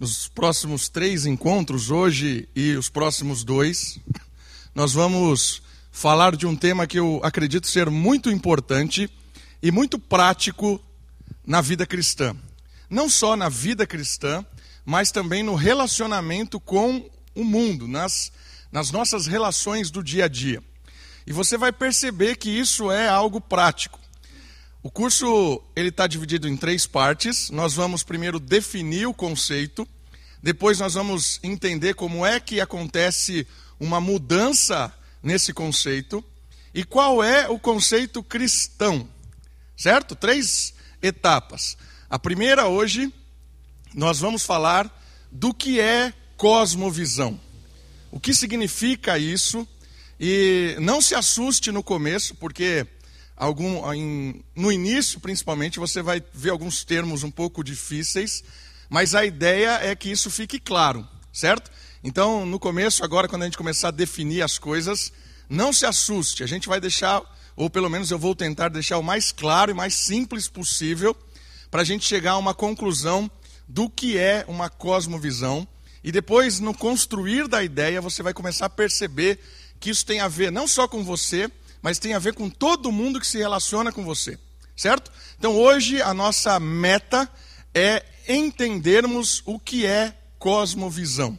nos próximos três encontros, hoje e os próximos dois, nós vamos falar de um tema que eu acredito ser muito importante e muito prático na vida cristã. Não só na vida cristã, mas também no relacionamento com o mundo, nas, nas nossas relações do dia a dia. E você vai perceber que isso é algo prático. O curso ele está dividido em três partes. Nós vamos primeiro definir o conceito, depois nós vamos entender como é que acontece uma mudança nesse conceito e qual é o conceito cristão, certo? Três etapas. A primeira hoje nós vamos falar do que é cosmovisão. O que significa isso? E não se assuste no começo, porque algum, em, no início, principalmente, você vai ver alguns termos um pouco difíceis, mas a ideia é que isso fique claro, certo? Então, no começo, agora, quando a gente começar a definir as coisas, não se assuste, a gente vai deixar, ou pelo menos eu vou tentar deixar o mais claro e mais simples possível, para a gente chegar a uma conclusão do que é uma cosmovisão. E depois, no construir da ideia, você vai começar a perceber que isso tem a ver não só com você, mas tem a ver com todo mundo que se relaciona com você, certo? Então hoje a nossa meta é entendermos o que é cosmovisão.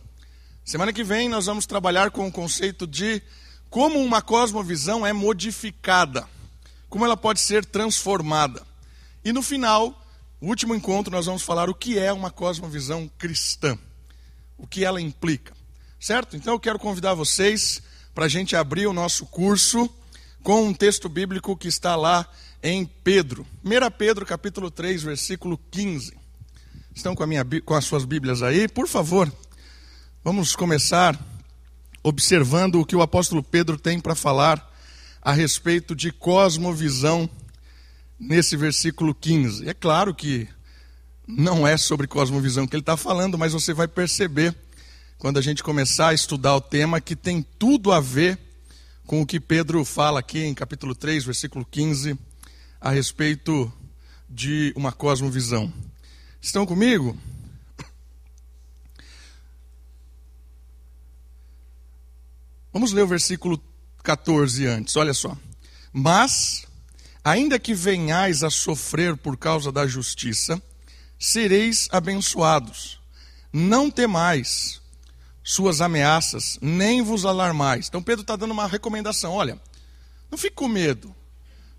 Semana que vem nós vamos trabalhar com o conceito de como uma cosmovisão é modificada, como ela pode ser transformada. E no final, o último encontro, nós vamos falar o que é uma cosmovisão cristã, o que ela implica, certo? Então eu quero convidar vocês para a gente abrir o nosso curso com um texto bíblico que está lá em Pedro. 1 Pedro, capítulo 3, versículo 15. Estão com, a minha, com as suas Bíblias aí? Por favor, vamos começar observando o que o apóstolo Pedro tem para falar a respeito de cosmovisão nesse versículo 15. É claro que não é sobre cosmovisão que ele está falando, mas você vai perceber, quando a gente começar a estudar o tema, que tem tudo a ver com o que Pedro fala aqui em capítulo 3, versículo 15, a respeito de uma cosmovisão. Estão comigo? Vamos ler o versículo 14 antes, olha só. Mas, ainda que venhais a sofrer por causa da justiça, sereis abençoados. Não temais, suas ameaças, nem vos alarmais. Então Pedro está dando uma recomendação: olha, não fique com medo.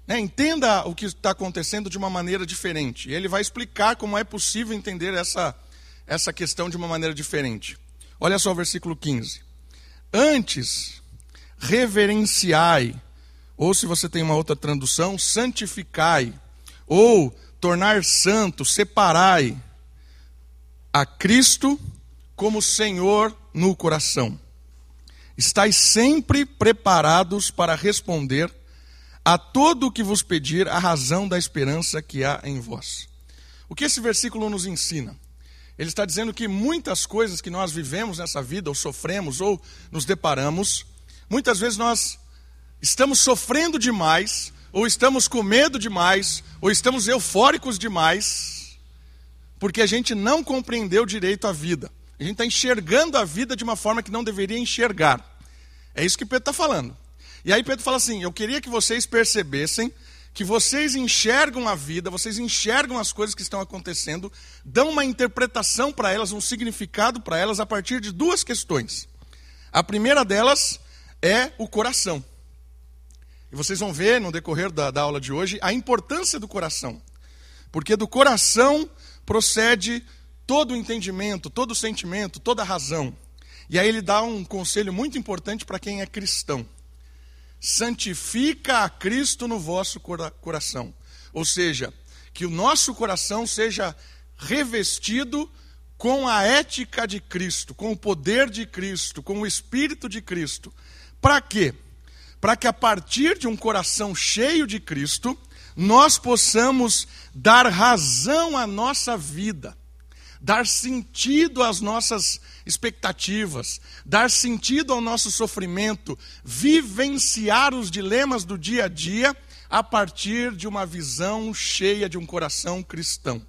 Né? Entenda o que está acontecendo de uma maneira diferente. E ele vai explicar como é possível entender essa, essa questão de uma maneira diferente. Olha só o versículo 15. Antes, reverenciai, ou se você tem uma outra tradução, santificai, ou tornar santo, separai a Cristo como Senhor no coração. Estais sempre preparados para responder a todo o que vos pedir a razão da esperança que há em vós. O que esse versículo nos ensina? Ele está dizendo que muitas coisas que nós vivemos nessa vida, ou sofremos, ou nos deparamos, muitas vezes nós estamos sofrendo demais, ou estamos com medo demais, ou estamos eufóricos demais, porque a gente não compreendeu direito a vida. A gente está enxergando a vida de uma forma que não deveria enxergar. É isso que Pedro está falando. E aí Pedro fala assim: Eu queria que vocês percebessem que vocês enxergam a vida, vocês enxergam as coisas que estão acontecendo, dão uma interpretação para elas, um significado para elas a partir de duas questões. A primeira delas é o coração. E vocês vão ver no decorrer da, da aula de hoje a importância do coração. Porque do coração procede todo o entendimento, todo o sentimento, toda a razão. E aí ele dá um conselho muito importante para quem é cristão. Santifica a Cristo no vosso coração. Ou seja, que o nosso coração seja revestido com a ética de Cristo, com o poder de Cristo, com o Espírito de Cristo. Para quê? Para que a partir de um coração cheio de Cristo, nós possamos dar razão à nossa vida dar sentido às nossas expectativas, dar sentido ao nosso sofrimento, vivenciar os dilemas do dia a dia a partir de uma visão cheia de um coração cristão.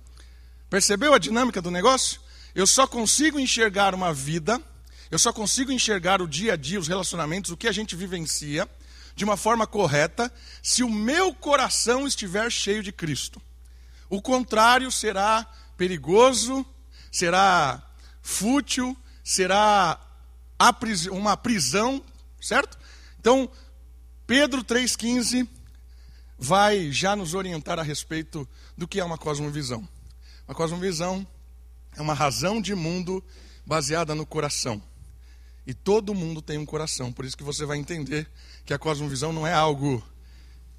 Percebeu a dinâmica do negócio? eu só consigo enxergar uma vida, eu só consigo enxergar o dia a dia, os relacionamentos, o que a gente vivencia, de uma forma correta, se o meu coração estiver cheio de Cristo. O contrário será perigoso, será fútil, será uma prisão, certo? Então, Pedro 3,15 vai já nos orientar a respeito do que é uma cosmovisão. Uma cosmovisão é uma razão de mundo baseada no coração. E todo mundo tem um coração, por isso que você vai entender que a cosmovisão não é algo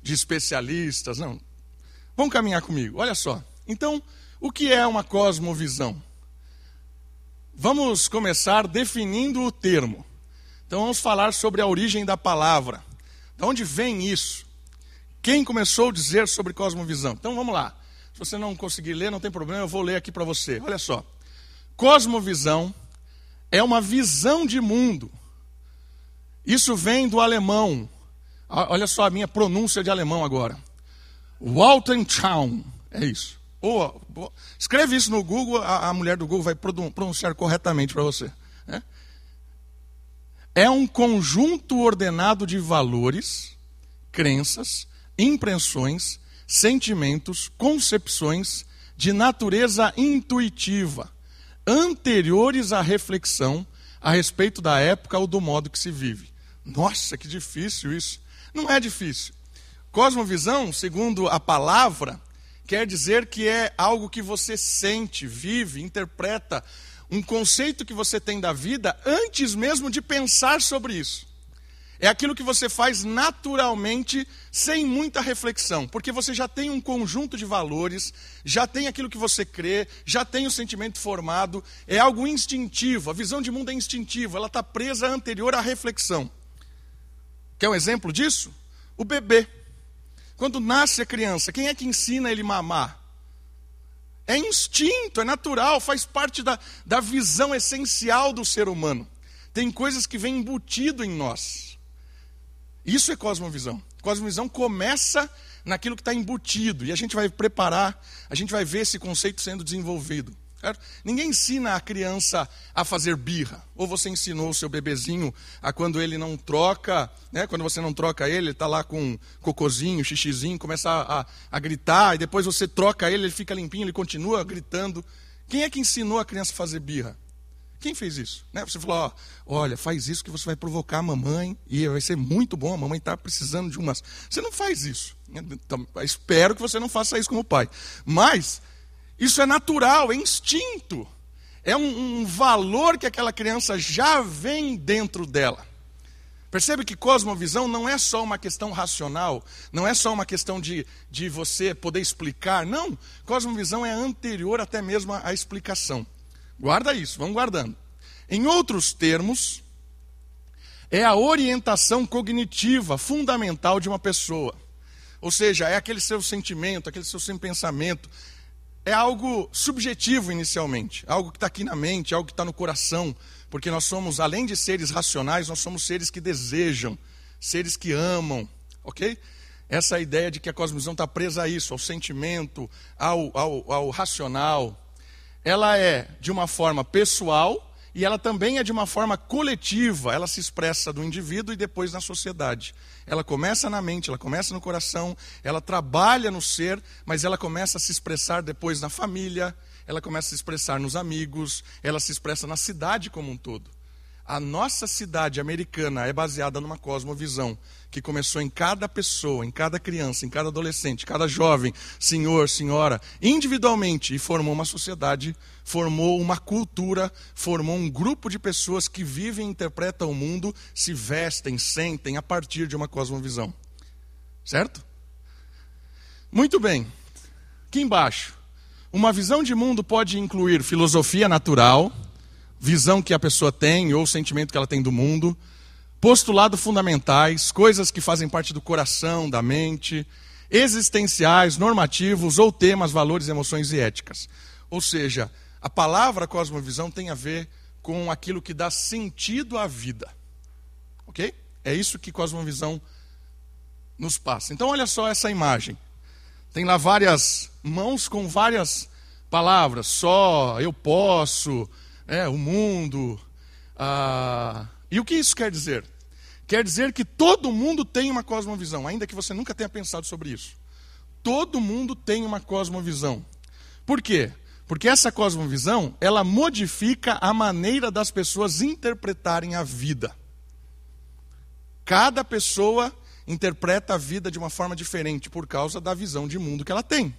de especialistas, não. Vamos caminhar comigo, olha só. Então, o que é uma cosmovisão? Vamos começar definindo o termo. Então, vamos falar sobre a origem da palavra. De onde vem isso? Quem começou a dizer sobre cosmovisão? Então, vamos lá. Se você não conseguir ler, não tem problema, eu vou ler aqui para você. Olha só. Cosmovisão é uma visão de mundo. Isso vem do alemão. Olha só a minha pronúncia de alemão agora. Waltentown. É isso. Ou, escreve isso no Google, a, a, mulher do Google vai pronunciar corretamente para você. Né? É um conjunto ordenado de valores, crenças, impressões sentimentos, concepções de natureza intuitiva, anteriores à reflexão a respeito da época ou do modo que se vive. Nossa, que difícil isso. Não é difícil. Cosmovisão, segundo a palavra, quer dizer que é algo que você sente, vive, interpreta, um conceito que você tem da vida antes mesmo de pensar sobre isso. É aquilo que você faz naturalmente, sem muita reflexão, porque você já tem um conjunto de valores, já tem aquilo que você crê, já tem o sentimento formado, é algo instintivo, a visão de mundo é instintiva, ela está presa anterior à reflexão. Quer um exemplo disso? O bebê. Quando nasce a criança, quem é que ensina ele mamar? É instinto, é natural, faz parte da, da visão essencial do ser humano. Tem coisas que vêm embutido em nós. Isso é cosmovisão. Cosmovisão começa naquilo que está embutido. E a gente vai preparar, a gente vai ver esse conceito sendo desenvolvido. Certo? Ninguém ensina a criança a fazer birra. Ou você ensinou o seu bebezinho a quando ele não troca, né? quando você não troca ele, ele está lá com cocozinho, xixizinho, começa a, a, a gritar, e depois você troca ele, ele fica limpinho, ele continua gritando. Quem é que ensinou a criança a fazer birra? Quem fez isso? Né? Você falou, ó, olha, faz isso que você vai provocar a mamãe e vai ser muito bom, a mamãe está precisando de umas. Você não faz isso. Então, espero que você não faça isso como pai. Mas isso é natural, é instinto. É um, um valor que aquela criança já vem dentro dela. Percebe que cosmovisão não é só uma questão racional, não é só uma questão de, de você poder explicar. Não, cosmovisão é anterior até mesmo à explicação. Guarda isso, vamos guardando. Em outros termos, é a orientação cognitiva fundamental de uma pessoa. Ou seja, é aquele seu sentimento, aquele seu pensamento. É algo subjetivo inicialmente, algo que está aqui na mente, algo que está no coração, porque nós somos, além de seres racionais, nós somos seres que desejam, seres que amam, ok? Essa ideia de que a cosmovisão está presa a isso, ao sentimento, ao, ao, ao racional, ela é de uma forma pessoal e ela também é de uma forma coletiva. Ela se expressa do indivíduo e depois na sociedade. Ela começa na mente, ela começa no coração, ela trabalha no ser, mas ela começa a se expressar depois na família, ela começa a se expressar nos amigos, ela se expressa na cidade como um todo. A nossa cidade americana é baseada numa cosmovisão que começou em cada pessoa, em cada criança, em cada adolescente, cada jovem, senhor, senhora, individualmente, e formou uma sociedade, formou uma cultura, formou um grupo de pessoas que vivem e interpretam o mundo, se vestem, sentem a partir de uma cosmovisão. Certo? Muito bem. Aqui embaixo. Uma visão de mundo pode incluir filosofia natural, visão que a pessoa tem ou sentimento que ela tem do mundo, postulados fundamentais, coisas que fazem parte do coração, da mente, existenciais, normativos ou temas, valores, emoções e éticas. Ou seja, a palavra cosmovisão tem a ver com aquilo que dá sentido à vida. Ok? É isso que cosmovisão nos passa. Então, olha só essa imagem. Tem lá várias mãos com várias palavras, só, eu posso, é, o mundo. Ah, e o que isso quer dizer? Quer dizer que todo mundo tem uma cosmovisão, ainda que você nunca tenha pensado sobre isso. Todo mundo tem uma cosmovisão. Por quê? Porque essa cosmovisão, ela modifica a maneira das pessoas interpretarem a vida. Cada pessoa interpreta a vida de uma forma diferente por causa da visão de mundo que ela tem,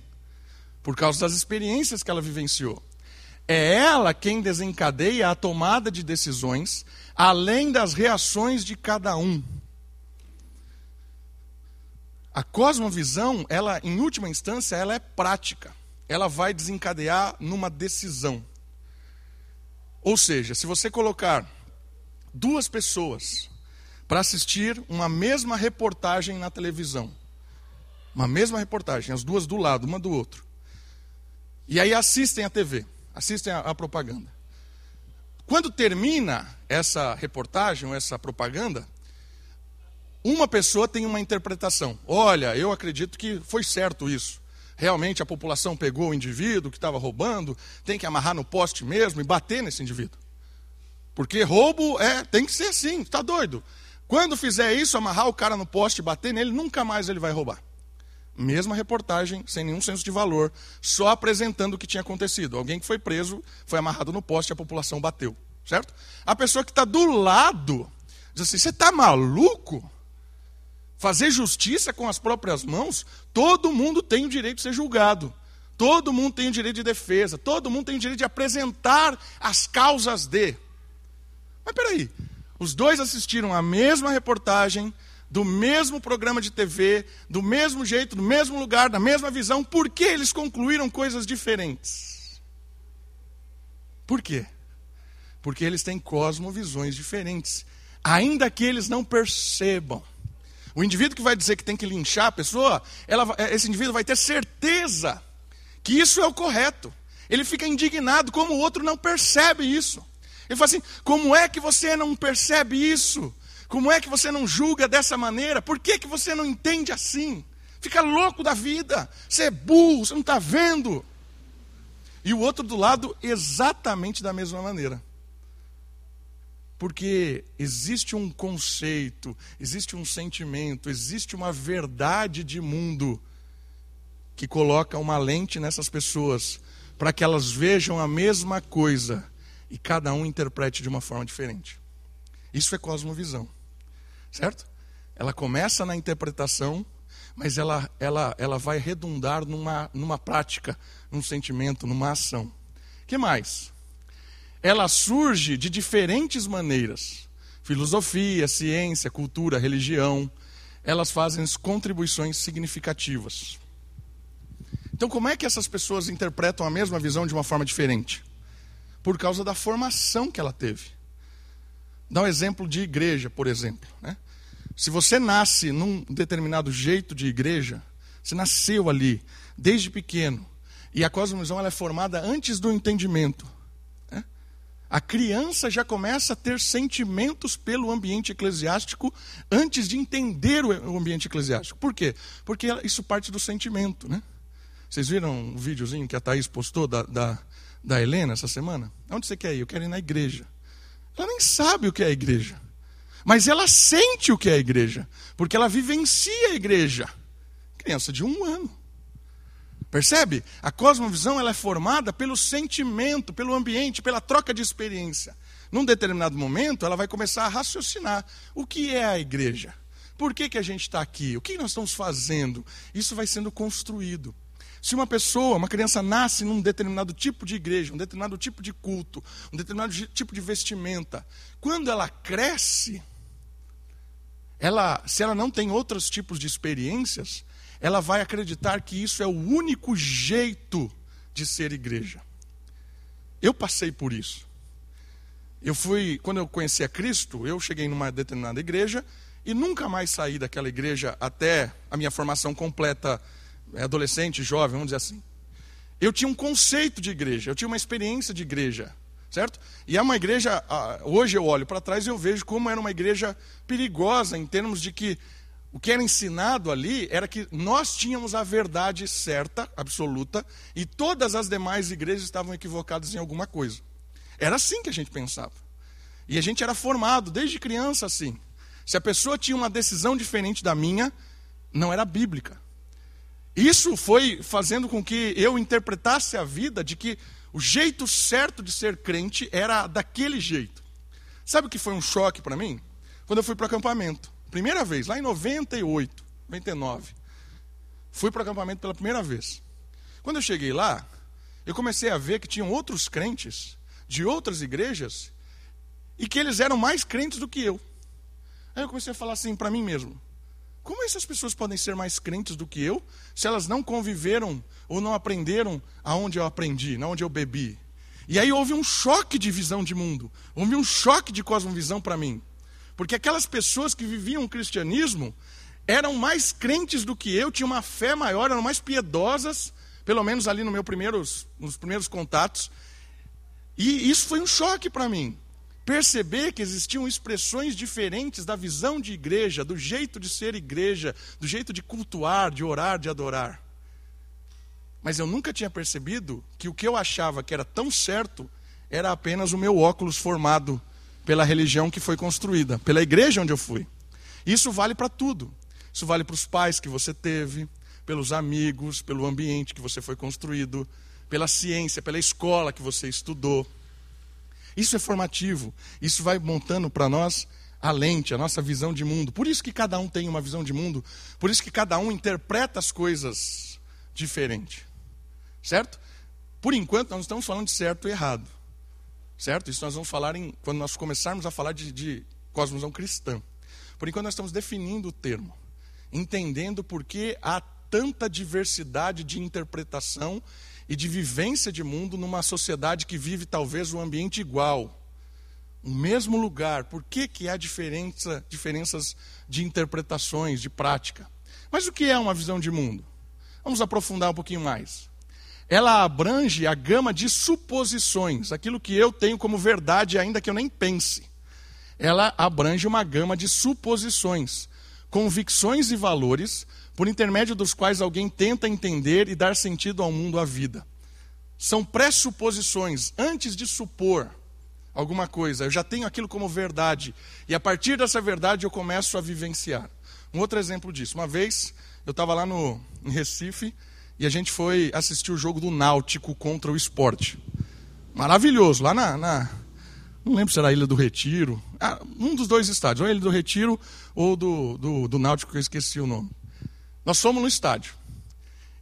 por causa das experiências que ela vivenciou. É ela quem desencadeia a tomada de decisões, além das reações de cada um. A cosmovisão, ela, em última instância, ela é prática. Ela vai desencadear numa decisão. Ou seja, se você colocar duas pessoas para assistir uma mesma reportagem na televisão, uma mesma reportagem, as duas do lado, uma do outro, e aí assistem a TV assistem a, a propaganda. Quando termina essa reportagem, essa propaganda, uma pessoa tem uma interpretação. Olha, eu acredito que foi certo isso. Realmente a população pegou o indivíduo que estava roubando, tem que amarrar no poste mesmo e bater nesse indivíduo. Porque roubo é, tem que ser assim, está doido. Quando fizer isso, amarrar o cara no poste e bater nele, nunca mais ele vai roubar. Mesma reportagem, sem nenhum senso de valor, só apresentando o que tinha acontecido. Alguém que foi preso, foi amarrado no poste e a população bateu. Certo? A pessoa que está do lado diz assim: você está maluco? Fazer justiça com as próprias mãos? Todo mundo tem o direito de ser julgado. Todo mundo tem o direito de defesa. Todo mundo tem o direito de apresentar as causas de. Mas peraí, os dois assistiram a mesma reportagem, do mesmo programa de TV, do mesmo jeito, no mesmo lugar, na mesma visão, por que eles concluíram coisas diferentes? Por quê? Porque eles têm cosmovisões diferentes, ainda que eles não percebam. O indivíduo que vai dizer que tem que linchar a pessoa, ela, esse indivíduo vai ter certeza que isso é o correto. Ele fica indignado como o outro não percebe isso. Ele fala assim: como é que você não percebe isso? Como é que você não julga dessa maneira? Por que, que você não entende assim? Fica louco da vida. Você é burro, você não está vendo. E o outro do lado, exatamente da mesma maneira. Porque existe um conceito, existe um sentimento, existe uma verdade de mundo que coloca uma lente nessas pessoas para que elas vejam a mesma coisa e cada um interprete de uma forma diferente. Isso é cosmovisão. Certo? Ela começa na interpretação, mas ela, ela, ela vai redundar numa, numa prática, num sentimento, numa ação. que mais? Ela surge de diferentes maneiras. Filosofia, ciência, cultura, religião, elas fazem contribuições significativas. Então, como é que essas pessoas interpretam a mesma visão de uma forma diferente? Por causa da formação que ela teve. Dá um exemplo de igreja, por exemplo. Né? Se você nasce num determinado jeito de igreja, você nasceu ali, desde pequeno, e a cosmovisão ela é formada antes do entendimento. A criança já começa a ter sentimentos pelo ambiente eclesiástico antes de entender o ambiente eclesiástico. Por quê? Porque isso parte do sentimento. Né? Vocês viram o videozinho que a Thaís postou da, da, da Helena essa semana? Onde você quer ir? Eu quero ir na igreja. Ela nem sabe o que é a igreja. Mas ela sente o que é a igreja, porque ela vivencia a igreja. Criança de um ano. Percebe? A cosmovisão ela é formada pelo sentimento, pelo ambiente, pela troca de experiência. Num determinado momento, ela vai começar a raciocinar. O que é a igreja? Por que, que a gente está aqui? O que nós estamos fazendo? Isso vai sendo construído. Se uma pessoa, uma criança nasce num determinado tipo de igreja, um determinado tipo de culto, um determinado tipo de vestimenta, quando ela cresce, ela, se ela não tem outros tipos de experiências, ela vai acreditar que isso é o único jeito de ser igreja. Eu passei por isso. Eu fui, quando eu conheci a Cristo, eu cheguei numa determinada igreja e nunca mais saí daquela igreja até a minha formação completa é adolescente, jovem, vamos dizer assim. Eu tinha um conceito de igreja, eu tinha uma experiência de igreja, certo? E é uma igreja, hoje eu olho para trás e eu vejo como era uma igreja perigosa em termos de que O que era ensinado ali era que nós tínhamos a verdade certa, absoluta, e todas as demais igrejas estavam equivocadas em alguma coisa. Era assim que a gente pensava. E a gente era formado desde criança assim. Se a pessoa tinha uma decisão diferente da minha, não era bíblica. Isso foi fazendo com que eu interpretasse a vida de que o jeito certo de ser crente era daquele jeito. Sabe o que foi um choque para mim? Quando eu fui para o acampamento. Primeira vez, lá em 98, 99. Fui para o acampamento pela primeira vez. Quando eu cheguei lá, eu comecei a ver que tinham outros crentes de outras igrejas e que eles eram mais crentes do que eu. Aí eu comecei a falar assim para mim mesmo: como essas pessoas podem ser mais crentes do que eu, se elas não conviveram ou não aprenderam aonde eu aprendi, onde eu bebi? E aí houve um choque de visão de mundo, houve um choque de cosmovisão para mim. Porque aquelas pessoas que viviam o cristianismo eram mais crentes do que eu, tinham uma fé maior, eram mais piedosas, pelo menos ali no meu primeiros, nos primeiros contatos. E isso foi um choque para mim perceber que existiam expressões diferentes da visão de igreja, do jeito de ser igreja, do jeito de cultuar, de orar, de adorar. Mas eu nunca tinha percebido que o que eu achava que era tão certo era apenas o meu óculos formado pela religião que foi construída, pela igreja onde eu fui. Isso vale para tudo. Isso vale para os pais que você teve, pelos amigos, pelo ambiente que você foi construído, pela ciência, pela escola que você estudou. Isso é formativo. Isso vai montando para nós a lente, a nossa visão de mundo. Por isso que cada um tem uma visão de mundo. Por isso que cada um interpreta as coisas diferente. Certo? Por enquanto, nós estamos falando de certo e errado. Certo? Isso nós vamos falar em, quando nós começarmos a falar de, de cosmovisão cristã. Por enquanto, nós estamos definindo o termo. Entendendo por que há tanta diversidade de interpretação e de vivência de mundo numa sociedade que vive talvez um ambiente igual, o mesmo lugar. Por que, que há diferença, diferenças de interpretações, de prática? Mas o que é uma visão de mundo? Vamos aprofundar um pouquinho mais. Ela abrange a gama de suposições, aquilo que eu tenho como verdade, ainda que eu nem pense. Ela abrange uma gama de suposições, convicções e valores por intermédio dos quais alguém tenta entender e dar sentido ao mundo, à vida. São pressuposições, antes de supor alguma coisa. Eu já tenho aquilo como verdade. E a partir dessa verdade eu começo a vivenciar. Um outro exemplo disso. Uma vez eu estava lá no, em Recife e a gente foi assistir o jogo do Náutico contra o esporte. Maravilhoso, lá na, na não lembro se era a Ilha do Retiro. Ah, um dos dois estádios, ou a Ilha do Retiro ou do, do, do Náutico, que eu esqueci o nome. Nós fomos no estádio.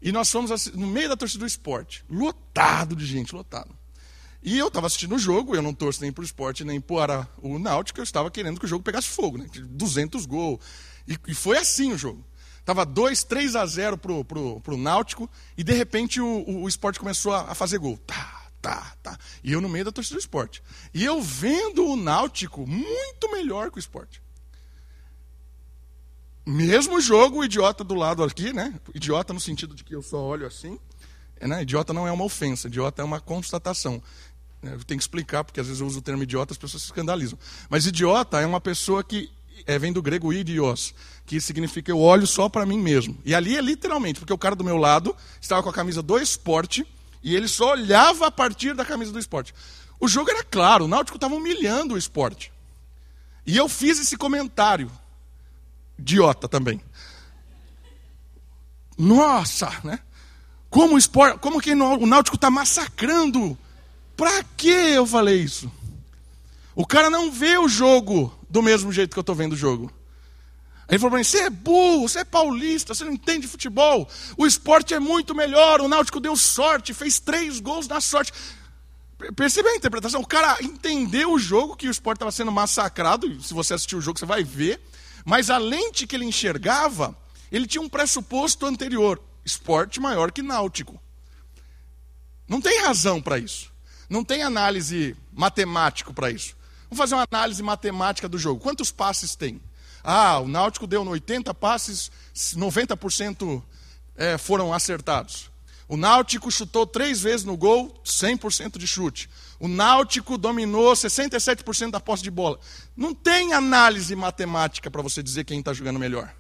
E nós fomos no meio da torcida do esporte. Lotado de gente, lotado. E eu estava assistindo o jogo, eu não torço nem para o esporte, nem para o Náutico, eu estava querendo que o jogo pegasse fogo, né? 200 gols. E, e foi assim o jogo. Estava 2, 3 a 0 para o pro, pro Náutico, e de repente o, o, o esporte começou a, a, fazer gol. Tá, tá, tá. E eu no meio da torcida do esporte. E eu vendo o Náutico muito melhor que o esporte. Mesmo jogo, o idiota do lado aqui, né? Idiota no sentido de que eu só olho assim. É, né? Idiota não é uma ofensa, idiota é uma constatação. É, eu tenho que explicar, porque às vezes eu uso o termo idiota as pessoas se escandalizam. Mas idiota é uma pessoa que é, vem do grego idios, que significa eu olho só para mim mesmo. E ali é literalmente, porque o cara do meu lado estava com a camisa do esporte e ele só olhava a partir da camisa do esporte. O jogo era claro, o Náutico estava humilhando o esporte. E eu fiz esse comentário idiota também. Nossa, né? Como o, esporte, como que o Náutico está massacrando. Para que eu falei isso? O cara não vê o jogo do mesmo jeito que eu estou vendo o jogo. Ele falou para mim: você é burro, você é paulista, você não entende futebol. O esporte é muito melhor. O Náutico deu sorte, fez três gols na sorte. Percebe a interpretação? O cara entendeu o jogo, que o esporte estava sendo massacrado. Se você assistir o jogo, você vai ver. Mas a lente que ele enxergava, ele tinha um pressuposto anterior: esporte maior que náutico. Não tem razão para isso. Não tem análise matemática para isso. Vamos fazer uma análise matemática do jogo. Quantos passes tem? Ah, o Náutico deu 80 passes, 90% é, foram acertados. O Náutico chutou três vezes no gol, 100% de chute. O Náutico dominou 67% da posse de bola. Não tem análise matemática para você dizer quem está jogando melhor.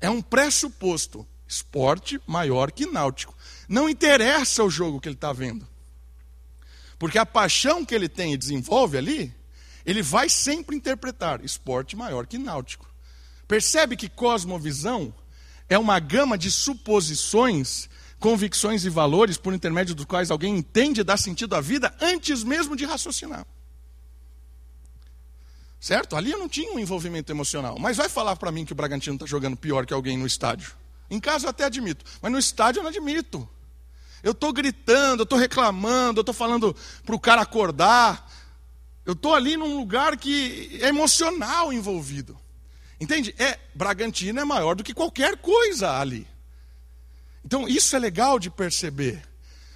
É um pressuposto. Esporte maior que náutico. Não interessa o jogo que ele está vendo. Porque a paixão que ele tem e desenvolve ali, ele vai sempre interpretar esporte maior que náutico. Percebe que cosmovisão é uma gama de suposições, convicções e valores por intermédio dos quais alguém entende dá sentido à vida antes mesmo de raciocinar. Certo? Ali eu não tinha um envolvimento emocional. Mas vai falar para mim que o Bragantino está jogando pior que alguém no estádio. Em casa eu até admito, mas no estádio eu não admito. Eu estou gritando, eu estou reclamando, eu estou falando para o cara acordar. Eu estou ali num lugar que é emocional envolvido. Entende? É, Bragantino é maior do que qualquer coisa ali. Então, isso é legal de perceber.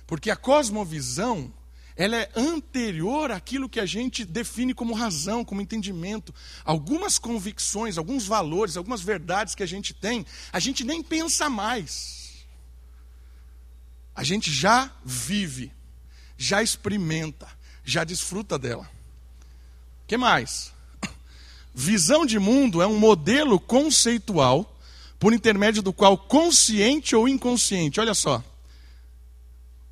Porque a cosmovisão ela é anterior àquilo que a gente define como razão, como entendimento. Algumas convicções, alguns valores, algumas verdades que a gente tem, a gente nem pensa mais. A gente já vive, já experimenta, já desfruta dela. Que mais? Visão de mundo é um modelo conceitual por intermédio do qual consciente ou inconsciente, olha só,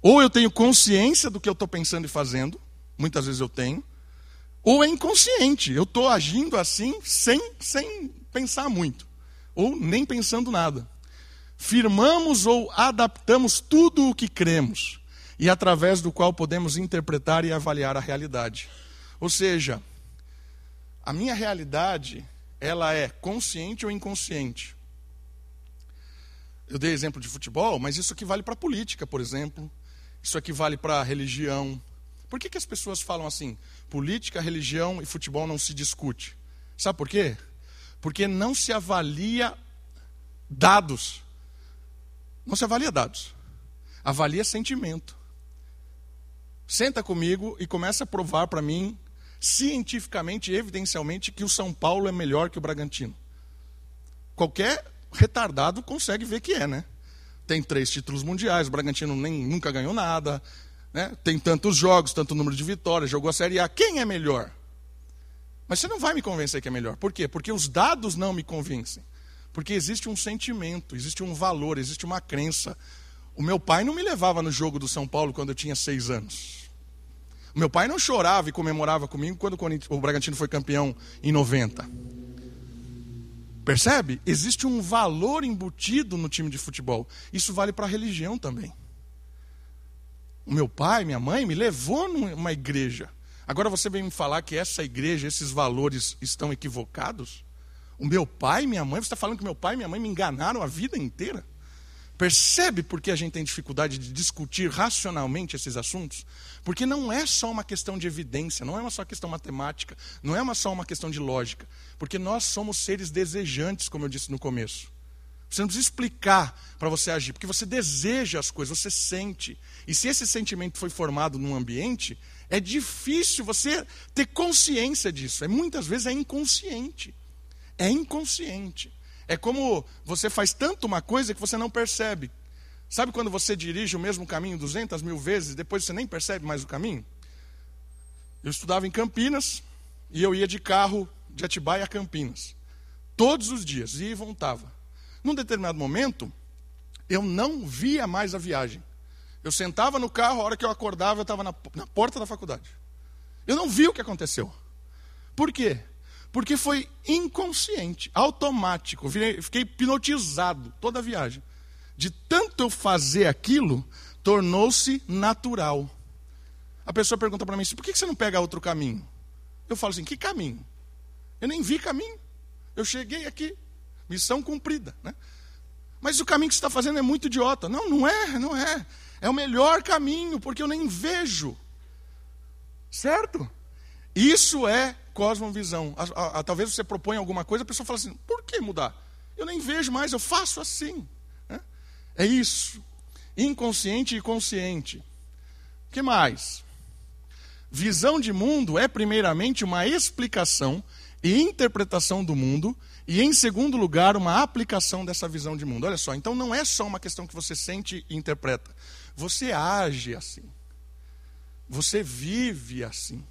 ou eu tenho consciência do que eu estou pensando e fazendo, muitas vezes eu tenho, ou é inconsciente, eu estou agindo assim sem, sem pensar muito, ou nem pensando nada. Firmamos ou adaptamos tudo o que cremos, e através do qual podemos interpretar e avaliar a realidade. Ou seja, a minha realidade, ela é consciente ou inconsciente. Eu dei exemplo de futebol, mas isso aqui vale para política, por exemplo, isso aqui vale para religião. Por que, que as pessoas falam assim? Política, religião e futebol não se discute. Sabe por quê? Porque não se avalia dados. Não se avalia dados. Avalia sentimento. Senta comigo e começa a provar para mim, cientificamente, evidencialmente, que o São Paulo é melhor que o Bragantino. Qualquer retardado consegue ver que é, né? tem três títulos mundiais, o Bragantino nem, nunca ganhou nada, né? tem tantos jogos, tanto número de vitórias, jogou a Série A. Quem é melhor? Mas você não vai me convencer que é melhor. Por quê? Porque os dados não me convencem. Porque existe um sentimento, existe um valor, existe uma crença. O meu pai não me levava no jogo do São Paulo quando eu tinha seis anos. Meu pai não chorava e comemorava comigo quando o Bragantino foi campeão em 90. Percebe? Existe um valor embutido no time de futebol. Isso vale para a religião também. O meu pai, minha mãe me levou numa igreja. Agora você vem me falar que essa igreja, esses valores estão equivocados? O meu pai e minha mãe, você está falando que meu pai e minha mãe me enganaram a vida inteira? Percebe por que a gente tem dificuldade de discutir racionalmente esses assuntos? Porque não é só uma questão de evidência, não é uma só questão matemática, não é uma só uma questão de lógica. Porque nós somos seres desejantes, como eu disse no começo. Você não precisa explicar para você agir, porque você deseja as coisas, você sente. E se esse sentimento foi formado num ambiente, é difícil você ter consciência disso. É, muitas vezes é inconsciente. É inconsciente. É como você faz tanto uma coisa que você não percebe. Sabe quando você dirige o mesmo caminho 200 mil vezes depois você nem percebe mais o caminho? Eu estudava em Campinas e eu ia de carro de Atibaia a Campinas. Todos os dias, ia e voltava. Num determinado momento, eu não via mais a viagem. Eu sentava no carro, a hora que eu acordava, eu estava na, na porta da faculdade. Eu não vi o que aconteceu. Por quê? Porque foi inconsciente, automático. Fiquei hipnotizado toda a viagem. De tanto eu fazer aquilo, tornou-se natural. A pessoa pergunta para mim assim: por que você não pega outro caminho? Eu falo assim: que caminho? Eu nem vi caminho. Eu cheguei aqui, missão cumprida. Né? Mas o caminho que você está fazendo é muito idiota. Não, não é, não é. É o melhor caminho, porque eu nem vejo. Certo? Isso é cosmovisão. A, a, a, talvez você propõe alguma coisa, a pessoa fala assim: por que mudar? Eu nem vejo mais, eu faço assim. Né? É isso. Inconsciente e consciente. O que mais? Visão de mundo é, primeiramente, uma explicação e interpretação do mundo, e, em segundo lugar, uma aplicação dessa visão de mundo. Olha só, então não é só uma questão que você sente e interpreta. Você age assim. Você vive assim.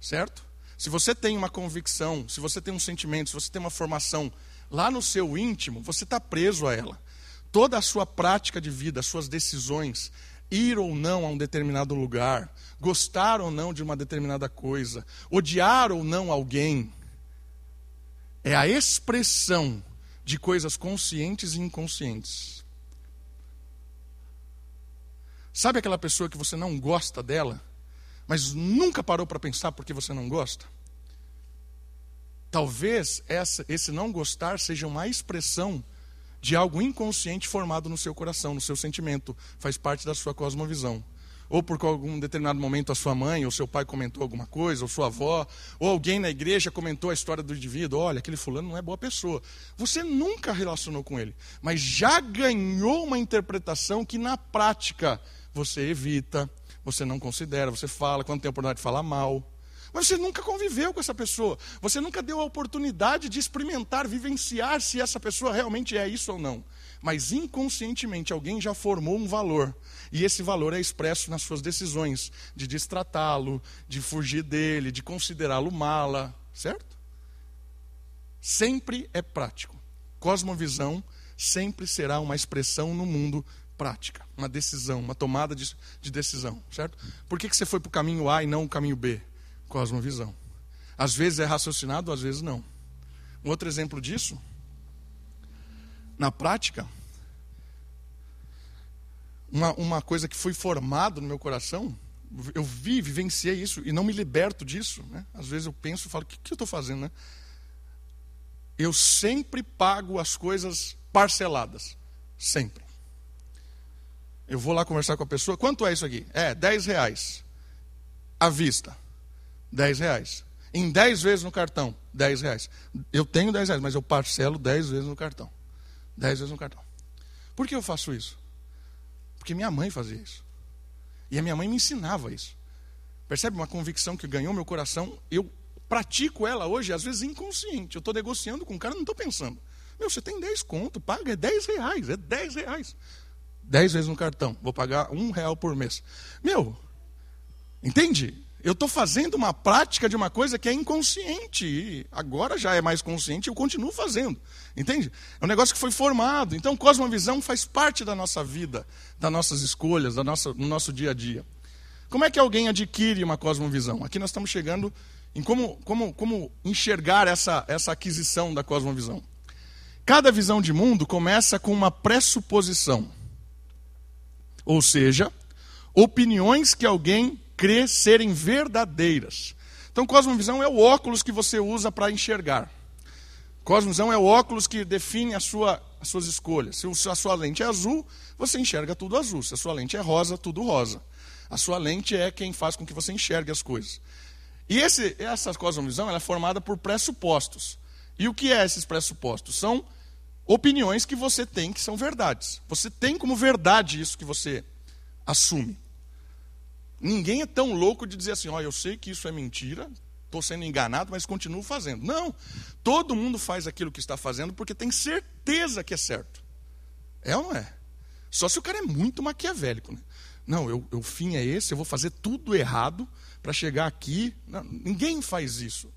Certo? Se você tem uma convicção, se você tem um sentimento, se você tem uma formação lá no seu íntimo, você está preso a ela. Toda a sua prática de vida, as suas decisões, ir ou não a um determinado lugar, gostar ou não de uma determinada coisa, odiar ou não alguém, é a expressão de coisas conscientes e inconscientes. Sabe aquela pessoa que você não gosta dela, mas nunca parou para pensar porque você não gosta? Talvez essa, esse não gostar seja uma expressão de algo inconsciente formado no seu coração, no seu sentimento, faz parte da sua cosmovisão. Ou por algum determinado momento a sua mãe ou seu pai comentou alguma coisa, ou sua avó, ou alguém na igreja comentou a história do indivíduo, olha, aquele fulano não é boa pessoa. Você nunca relacionou com ele, mas já ganhou uma interpretação que na prática você evita, você não considera, você fala, quando tem a oportunidade de falar mal. Mas você nunca conviveu com essa pessoa. Você nunca deu a oportunidade de experimentar, vivenciar se essa pessoa realmente é isso ou não. Mas inconscientemente alguém já formou um valor. E esse valor é expresso nas suas decisões de destratá-lo, de fugir dele, de considerá-lo mala. Certo? Sempre é prático. Cosmovisão sempre será uma expressão no mundo prática, uma decisão, uma tomada de, de decisão, certo? Por que, que você foi para o caminho A e não o caminho B? cosmovisão. Às vezes é raciocinado, às vezes não. Um outro exemplo disso, na prática, uma, uma coisa que foi formado no meu coração, eu vi, vivenciei isso e não me liberto disso. Né? Às vezes eu penso e falo, o que, que eu estou fazendo? Né? Eu sempre pago as coisas parceladas. Sempre. Eu vou lá conversar com a pessoa, quanto é isso aqui? É, 10 reais. À vista. 10 reais. Em 10 vezes no cartão, 10 reais. Eu tenho 10 reais, mas eu parcelo 10 vezes no cartão. 10 vezes no cartão. Por que eu faço isso? Porque minha mãe fazia isso. E a minha mãe me ensinava isso. Percebe uma convicção que ganhou meu coração? Eu pratico ela hoje, às vezes inconsciente. Eu estou negociando com o cara, não estou pensando. Meu, você tem 10 conto, paga, é 10 reais, é 10 reais. 10 vezes no cartão, vou pagar um real por mês. Meu, entende? Eu estou fazendo uma prática de uma coisa que é inconsciente. E agora já é mais consciente, eu continuo fazendo. Entende? É um negócio que foi formado. Então, cosmovisão faz parte da nossa vida, das nossas escolhas, da nossa, no nosso dia a dia. Como é que alguém adquire uma cosmovisão? Aqui nós estamos chegando em como, como, como enxergar essa, essa aquisição da cosmovisão. Cada visão de mundo começa com uma pressuposição. Ou seja, opiniões que alguém crê serem verdadeiras. Então, cosmovisão é o óculos que você usa para enxergar. Cosmovisão é o óculos que define sua, as suas escolhas. Se a sua lente é azul, você enxerga tudo azul. Se a sua lente é rosa, tudo rosa. A sua lente é quem faz com que você enxergue as coisas. E esse, essa cosmovisão é formada por pressupostos. E o que é esses pressupostos? São opiniões que você tem que são verdades. Você tem como verdade isso que você assume. Ninguém é tão louco de dizer assim: ó, oh, eu sei que isso é mentira, estou sendo enganado, mas continuo fazendo. Não. Todo mundo faz aquilo que está fazendo porque tem certeza que é certo. É ou não é? Só se o cara é muito maquiavélico. Né? Não, eu, o fim é esse, eu vou fazer tudo errado para chegar aqui. Não, ninguém faz isso.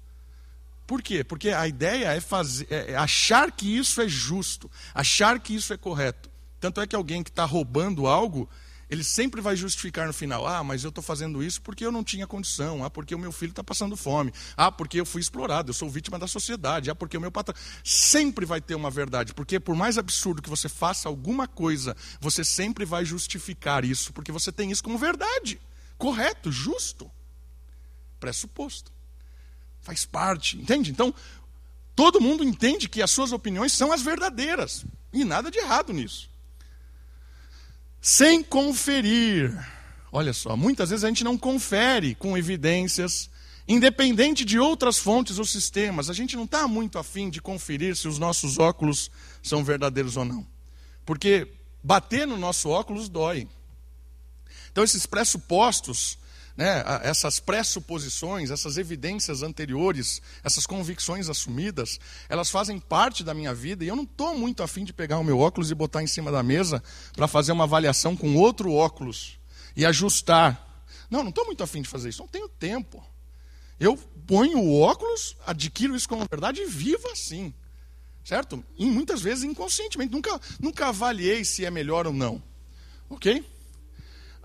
Por quê? Porque a ideia é, fazer, é, é achar que isso é justo, achar que isso é correto. Tanto é que alguém que está roubando algo, ele sempre vai justificar no final: ah, mas eu estou fazendo isso porque eu não tinha condição, ah, porque o meu filho está passando fome, ah, porque eu fui explorado, eu sou vítima da sociedade, ah, porque o meu patrão. Sempre vai ter uma verdade, porque por mais absurdo que você faça alguma coisa, você sempre vai justificar isso, porque você tem isso como verdade, correto, justo, pressuposto. Faz parte, entende? Então, todo mundo entende que as suas opiniões são as verdadeiras, e nada de errado nisso sem conferir. Olha só, muitas vezes a gente não confere com evidências, independente de outras fontes ou sistemas. A gente não está muito afim de conferir se os nossos óculos são verdadeiros ou não. Porque bater no nosso óculos dói. Então, esses pressupostos né, essas pressuposições, essas evidências anteriores, essas convicções assumidas, elas fazem parte da minha vida e eu não estou muito afim de pegar o meu óculos e botar em cima da mesa para fazer uma avaliação com outro óculos e ajustar. Não, não estou muito afim de fazer isso, não tenho tempo. Eu ponho o óculos, adquiro isso como verdade e vivo assim. Certo? E muitas vezes inconscientemente. Nunca, nunca avaliei se é melhor ou não. Ok?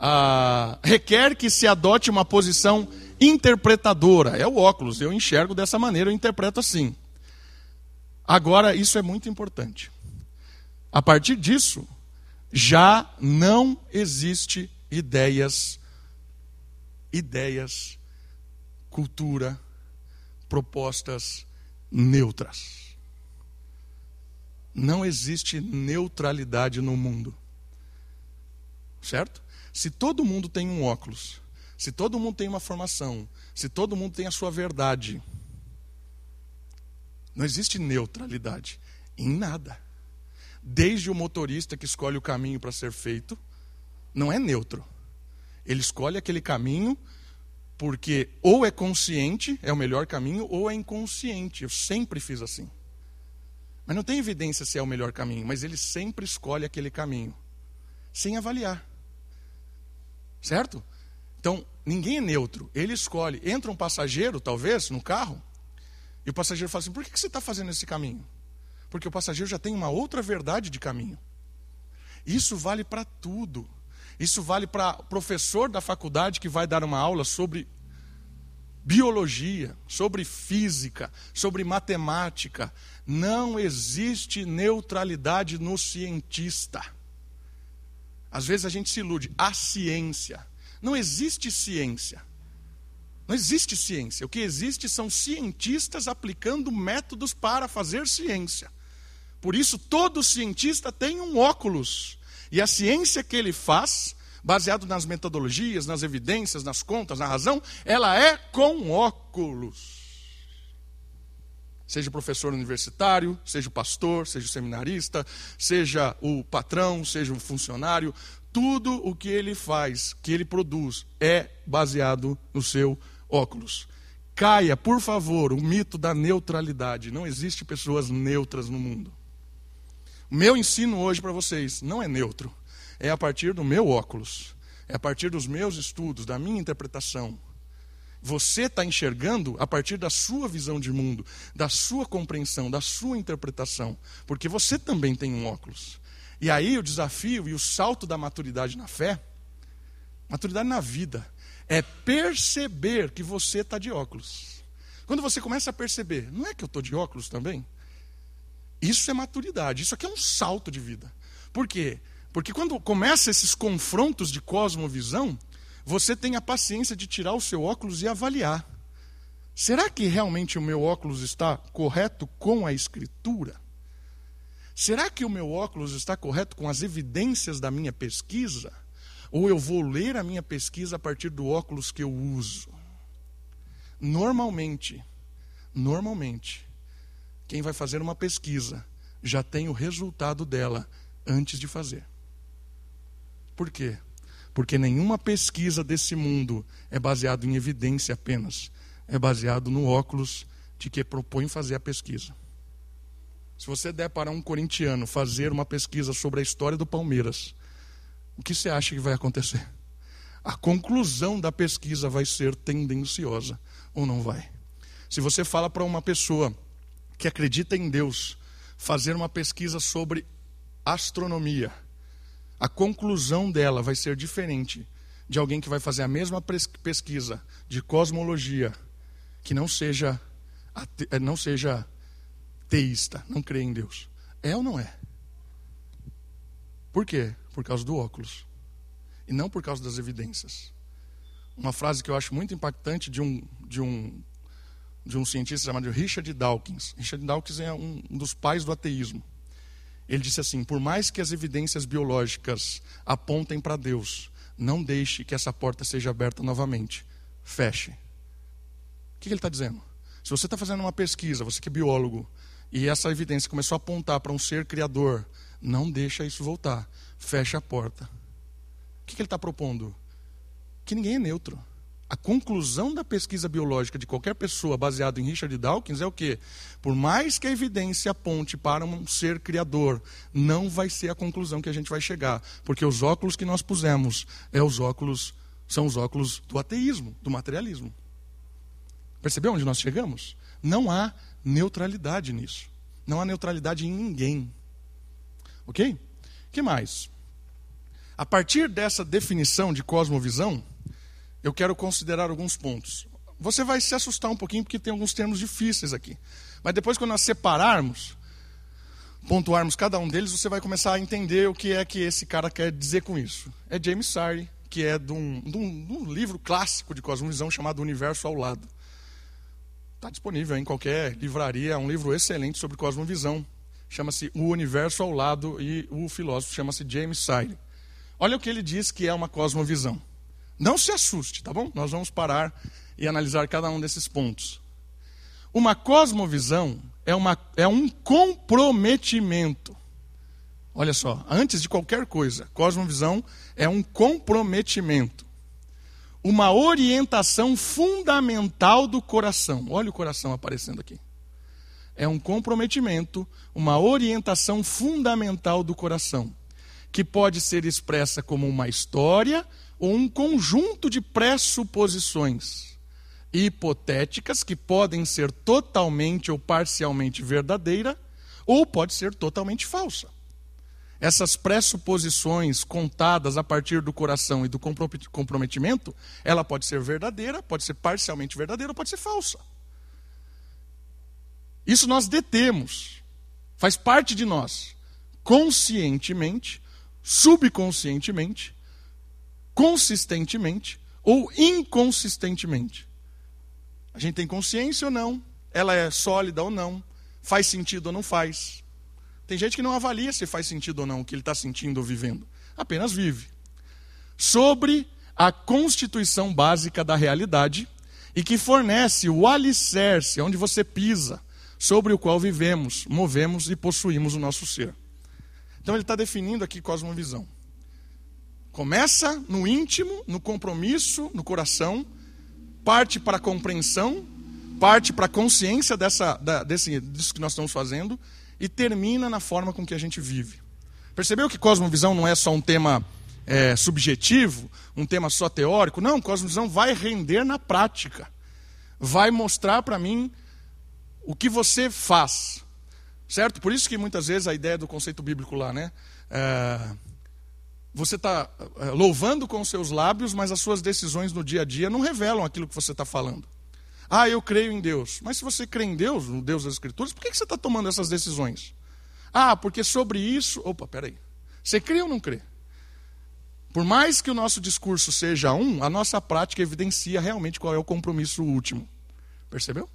Ah, requer que se adote uma posição interpretadora. É o óculos. Eu enxergo dessa maneira, eu interpreto assim. Agora, isso é muito importante. A partir disso, já não existe ideias, ideias, cultura, propostas neutras. Não existe neutralidade no mundo. Certo? Se todo mundo tem um óculos, se todo mundo tem uma formação, se todo mundo tem a sua verdade, não existe neutralidade em nada. Desde o motorista que escolhe o caminho para ser feito, não é neutro. Ele escolhe aquele caminho porque ou é consciente, é o melhor caminho, ou é inconsciente. Eu sempre fiz assim. Mas não tem evidência se é o melhor caminho, mas ele sempre escolhe aquele caminho, sem avaliar. Certo? Então, ninguém é neutro. Ele escolhe. Entra um passageiro, talvez, no carro, e o passageiro fala assim: por que você está fazendo esse caminho? Porque o passageiro já tem uma outra verdade de caminho. Isso vale para tudo. Isso vale para professor da faculdade que vai dar uma aula sobre biologia, sobre física, sobre matemática. Não existe neutralidade no cientista. Às vezes a gente se ilude. A ciência. Não existe ciência. Não existe ciência. O que existe são cientistas aplicando métodos para fazer ciência. Por isso, todo cientista tem um óculos. E a ciência que ele faz, baseado nas metodologias, nas evidências, nas contas, na razão, ela é com óculos. Seja professor universitário, seja o pastor, seja o seminarista, seja o patrão, seja o funcionário, tudo o que ele faz, que ele produz, é baseado no seu óculos. Caia, por favor, o mito da neutralidade. Não existe pessoas neutras no mundo. O meu ensino hoje para vocês não é neutro. É a partir do meu óculos. É a partir dos meus estudos, da minha interpretação. Você está enxergando a partir da sua visão de mundo, da sua compreensão, da sua interpretação. Porque você também tem um óculos. E aí o desafio e o salto da maturidade na fé, maturidade na vida, é perceber que você está de óculos. Quando você começa a perceber, não é que eu estou de óculos também? Isso é maturidade, isso aqui é um salto de vida. Por quê? Porque quando começa esses confrontos de cosmovisão, você tem a paciência de tirar o seu óculos e avaliar. Será que realmente o meu óculos está correto com a Escritura? Será que o meu óculos está correto com as evidências da minha pesquisa? Ou eu vou ler a minha pesquisa a partir do óculos que eu uso. Normalmente, normalmente, quem vai fazer uma pesquisa já tem o resultado dela antes de fazer. Por quê? Porque nenhuma pesquisa desse mundo é baseada em evidência apenas, é baseado no óculos de que propõe fazer a pesquisa. Se você der para um corintiano fazer uma pesquisa sobre a história do Palmeiras, o que você acha que vai acontecer? A conclusão da pesquisa vai ser tendenciosa ou não vai? Se você fala para uma pessoa que acredita em Deus fazer uma pesquisa sobre astronomia, a conclusão dela vai ser diferente de alguém que vai fazer a mesma pesquisa de cosmologia, que não seja eh, não seja teísta, não crê em Deus. É ou não é? Por quê? por causa do óculos e não por causa das evidências. Uma frase que eu acho muito impactante de um, de um, de um cientista chamado Richard Dawkins. Richard Dawkins é um, um dos pais do ateísmo. Ele disse assim: por mais que as evidências biológicas apontem para Deus, não deixe que essa porta seja aberta novamente. Feche. O que ele está dizendo? Se você está fazendo uma pesquisa, você que é biólogo, e essa evidência começou a apontar para um ser criador, não deixa isso voltar fecha a porta. O que ele está propondo? Que ninguém é neutro. A conclusão da pesquisa biológica de qualquer pessoa baseada em Richard Dawkins é o quê? Por mais que a evidência aponte para um ser criador, não vai ser a conclusão que a gente vai chegar, porque os óculos que nós pusemos é os óculos são os óculos do ateísmo, do materialismo. Percebeu onde nós chegamos? Não há neutralidade nisso. Não há neutralidade em ninguém. Ok? que mais? A partir dessa definição de cosmovisão, eu quero considerar alguns pontos. Você vai se assustar um pouquinho porque tem alguns termos difíceis aqui. Mas depois, quando nós separarmos, pontuarmos cada um deles, você vai começar a entender o que é que esse cara quer dizer com isso. É James Sire, que é de um, de um, de um livro clássico de cosmovisão chamado Universo ao Lado. Está disponível em qualquer livraria, é um livro excelente sobre cosmovisão. Chama-se O Universo ao Lado e o filósofo chama-se James Sire. Olha o que ele diz que é uma cosmovisão. Não se assuste, tá bom? Nós vamos parar e analisar cada um desses pontos. Uma cosmovisão é, uma, é um comprometimento. Olha só, antes de qualquer coisa, cosmovisão é um comprometimento. Uma orientação fundamental do coração. Olha o coração aparecendo aqui. É um comprometimento, uma orientação fundamental do coração que pode ser expressa como uma história ou um conjunto de pressuposições hipotéticas que podem ser totalmente ou parcialmente verdadeira ou pode ser totalmente falsa. Essas pressuposições contadas a partir do coração e do comprometimento, ela pode ser verdadeira, pode ser parcialmente verdadeira ou pode ser falsa. Isso nós detemos, faz parte de nós, conscientemente subconscientemente, consistentemente ou inconsistentemente. A gente tem consciência ou não, ela é sólida ou não, faz sentido ou não faz. Tem gente que não avalia se faz sentido ou não o que ele está sentindo ou vivendo, apenas vive. Sobre a constituição básica da realidade e que fornece o alicerce onde você pisa, sobre o qual vivemos, movemos e possuímos o nosso ser. Então ele está definindo aqui cosmovisão. Começa no íntimo, no compromisso, no coração, parte para a compreensão, parte para a consciência dessa, da, desse, disso que nós estamos fazendo e termina na forma com que a gente vive. Percebeu que cosmovisão não é só um tema é, subjetivo, um tema só teórico? Não, cosmovisão vai render na prática. Vai mostrar para mim o que você faz, Certo? Por isso que muitas vezes a ideia do conceito bíblico lá, né? É, você está é, louvando com os seus lábios, mas as suas decisões no dia a dia não revelam aquilo que você está falando. Ah, eu creio em Deus. Mas se você crê em Deus, no Deus das Escrituras, por que você está tomando essas decisões? Ah, porque sobre isso. Opa, peraí. Você crê ou não crê? Por mais que o nosso discurso seja um, a nossa prática evidencia realmente qual é o compromisso último. Percebeu?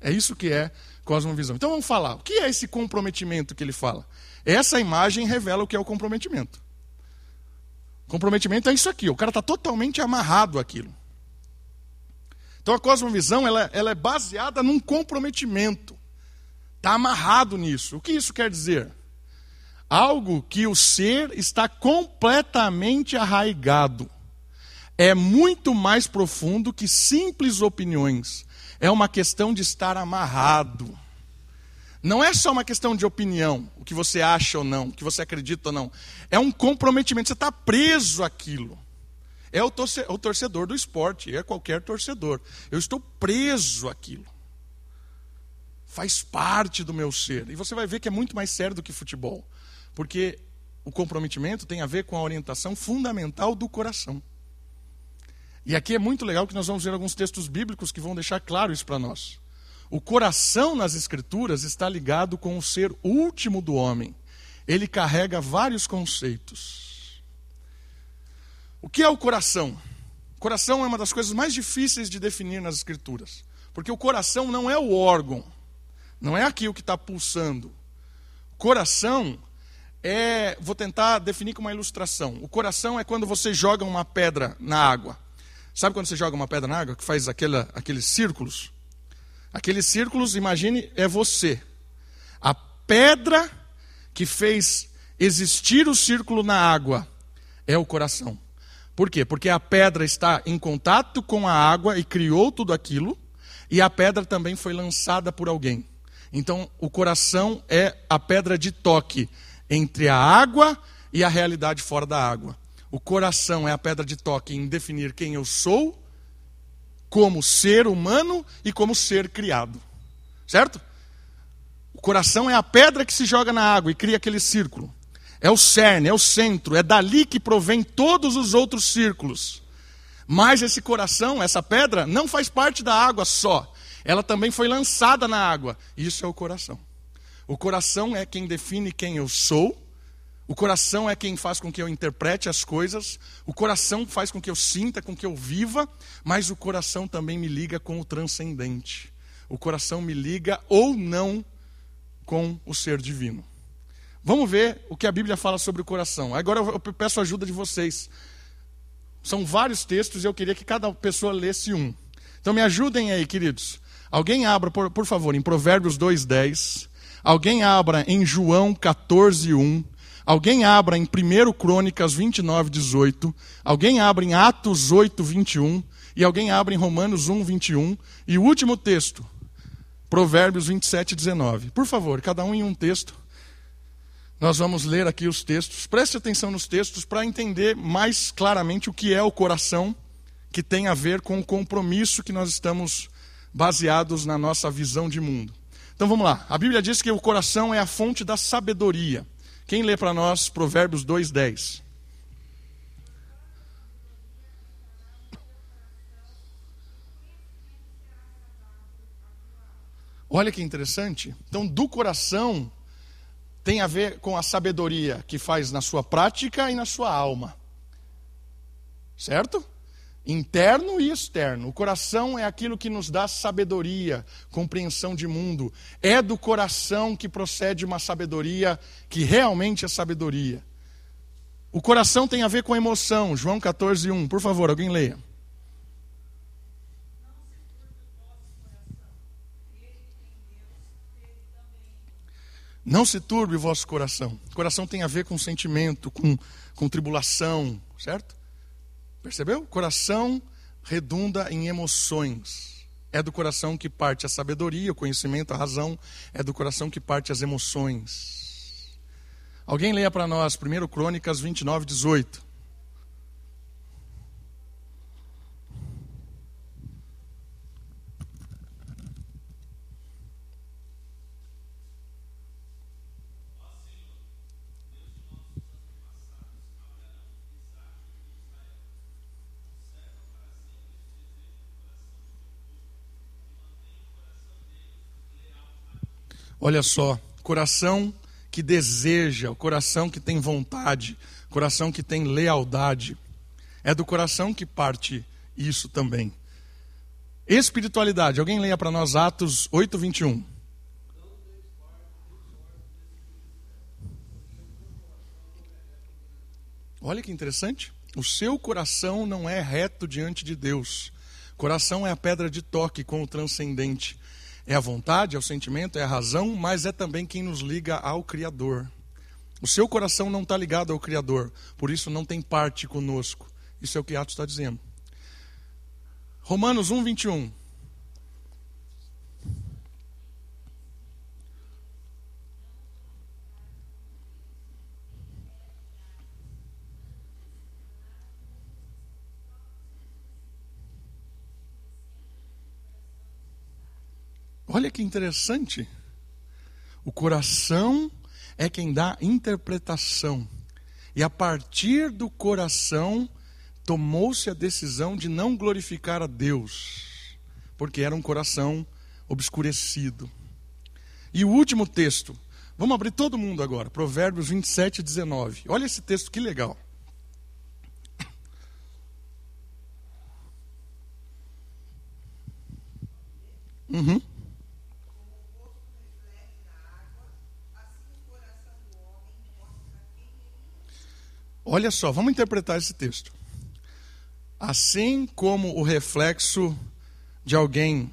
É isso que é cosmovisão. Então vamos falar. O que é esse comprometimento que ele fala? Essa imagem revela o que é o comprometimento. Comprometimento é isso aqui. O cara está totalmente amarrado àquilo. Então a cosmovisão ela, ela é baseada num comprometimento. Está amarrado nisso. O que isso quer dizer? Algo que o ser está completamente arraigado. É muito mais profundo que simples opiniões é uma questão de estar amarrado. Não é só uma questão de opinião, o que você acha ou não, o que você acredita ou não. É um comprometimento, você está preso àquilo. É o torcedor do esporte, é qualquer torcedor. Eu estou preso àquilo. Faz parte do meu ser. E você vai ver que é muito mais sério do que futebol. Porque o comprometimento tem a ver com a orientação fundamental do coração. E aqui é muito legal que nós vamos ver alguns textos bíblicos que vão deixar claro isso para nós. O coração nas Escrituras está ligado com o ser último do homem. Ele carrega vários conceitos. O que é o coração? O coração é uma das coisas mais difíceis de definir nas Escrituras. Porque o coração não é o órgão, não é aqui o que está pulsando. Coração é. Vou tentar definir com uma ilustração. O coração é quando você joga uma pedra na água. Sabe quando você joga uma pedra na água, que faz aquela, aqueles círculos? Aqueles círculos, imagine, é você. A pedra que fez existir o círculo na água é o coração. Por quê? Porque a pedra está em contato com a água e criou tudo aquilo, e a pedra também foi lançada por alguém. Então, o coração é a pedra de toque entre a água e a realidade fora da água. O coração é a pedra de toque em definir quem eu sou, como ser humano e como ser criado. Certo? O coração é a pedra que se joga na água e cria aquele círculo. É o cerne, é o centro, é dali que provém todos os outros círculos. Mas esse coração, essa pedra, não faz parte da água só. Ela também foi lançada na água. Isso é o coração. O coração é quem define quem eu sou. O coração é quem faz com que eu interprete as coisas. O coração faz com que eu sinta, com que eu viva. Mas o coração também me liga com o transcendente. O coração me liga ou não com o ser divino. Vamos ver o que a Bíblia fala sobre o coração. Agora eu peço a ajuda de vocês. São vários textos e eu queria que cada pessoa lesse um. Então me ajudem aí, queridos. Alguém abra, por, por favor, em Provérbios 2,10. Alguém abra em João 14,1. Alguém abra em 1 Crônicas 29, 18. Alguém abra em Atos 8, 21. E alguém abra em Romanos 1, 21. E o último texto, Provérbios 27, 19. Por favor, cada um em um texto. Nós vamos ler aqui os textos. Preste atenção nos textos para entender mais claramente o que é o coração, que tem a ver com o compromisso que nós estamos baseados na nossa visão de mundo. Então vamos lá. A Bíblia diz que o coração é a fonte da sabedoria. Quem lê para nós Provérbios 2:10? Olha que interessante. Então, do coração tem a ver com a sabedoria que faz na sua prática e na sua alma. Certo? Interno e externo. O coração é aquilo que nos dá sabedoria, compreensão de mundo. É do coração que procede uma sabedoria que realmente é sabedoria. O coração tem a ver com emoção. João 14, 1. Por favor, alguém leia. Não se turbe o vosso coração. O coração tem a ver com sentimento, com, com tribulação, certo? Percebeu? Coração redunda em emoções. É do coração que parte a sabedoria, o conhecimento, a razão. É do coração que parte as emoções. Alguém leia para nós, 1 Crônicas 29, 18. Olha só, coração que deseja, o coração que tem vontade, coração que tem lealdade. É do coração que parte isso também. Espiritualidade, alguém leia para nós Atos 8, 21. Olha que interessante. O seu coração não é reto diante de Deus. Coração é a pedra de toque com o transcendente. É a vontade, é o sentimento, é a razão, mas é também quem nos liga ao Criador. O seu coração não está ligado ao Criador, por isso não tem parte conosco. Isso é o que Atos está dizendo. Romanos 1, 21. Olha que interessante. O coração é quem dá interpretação. E a partir do coração tomou-se a decisão de não glorificar a Deus, porque era um coração obscurecido. E o último texto, vamos abrir todo mundo agora, Provérbios 27, 19. Olha esse texto que legal. Uhum. Olha só, vamos interpretar esse texto. Assim como o reflexo de alguém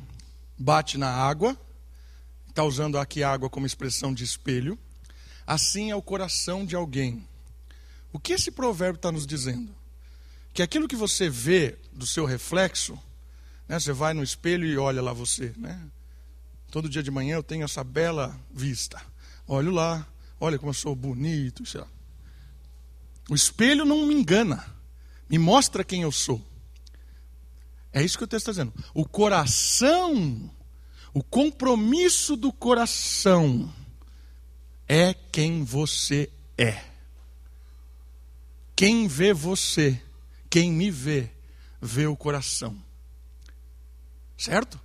bate na água, está usando aqui água como expressão de espelho, assim é o coração de alguém. O que esse provérbio está nos dizendo? Que aquilo que você vê do seu reflexo, né, você vai no espelho e olha lá você. Né? Todo dia de manhã eu tenho essa bela vista. Olho lá, olha como eu sou bonito, sei lá. O espelho não me engana, me mostra quem eu sou. É isso que o texto está dizendo. O coração, o compromisso do coração, é quem você é. Quem vê você, quem me vê, vê o coração. Certo?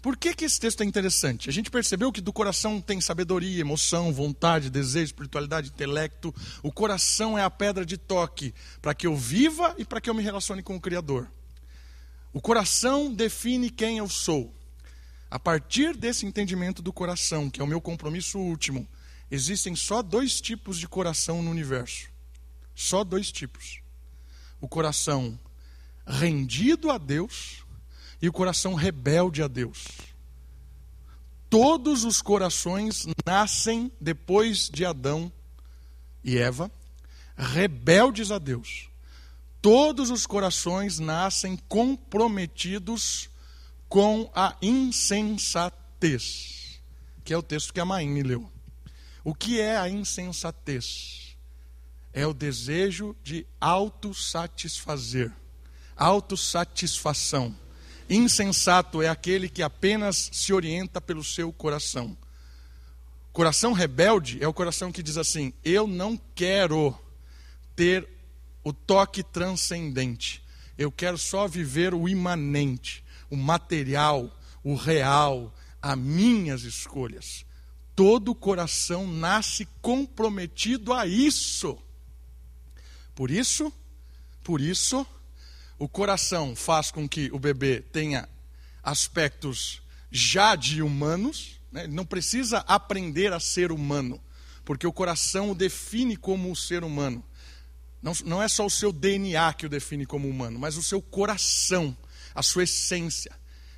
Por que, que esse texto é interessante? A gente percebeu que do coração tem sabedoria, emoção, vontade, desejo, espiritualidade, intelecto. O coração é a pedra de toque para que eu viva e para que eu me relacione com o Criador. O coração define quem eu sou. A partir desse entendimento do coração, que é o meu compromisso último, existem só dois tipos de coração no universo. Só dois tipos: o coração rendido a Deus e o coração rebelde a Deus. Todos os corações nascem depois de Adão e Eva, rebeldes a Deus. Todos os corações nascem comprometidos com a insensatez, que é o texto que a Maine leu. O que é a insensatez? É o desejo de autossatisfazer, autossatisfação Insensato é aquele que apenas se orienta pelo seu coração. Coração rebelde é o coração que diz assim: Eu não quero ter o toque transcendente. Eu quero só viver o imanente, o material, o real, as minhas escolhas. Todo coração nasce comprometido a isso. Por isso, por isso, o coração faz com que o bebê tenha aspectos já de humanos, né? ele não precisa aprender a ser humano, porque o coração o define como um ser humano. Não, não é só o seu DNA que o define como humano, mas o seu coração, a sua essência.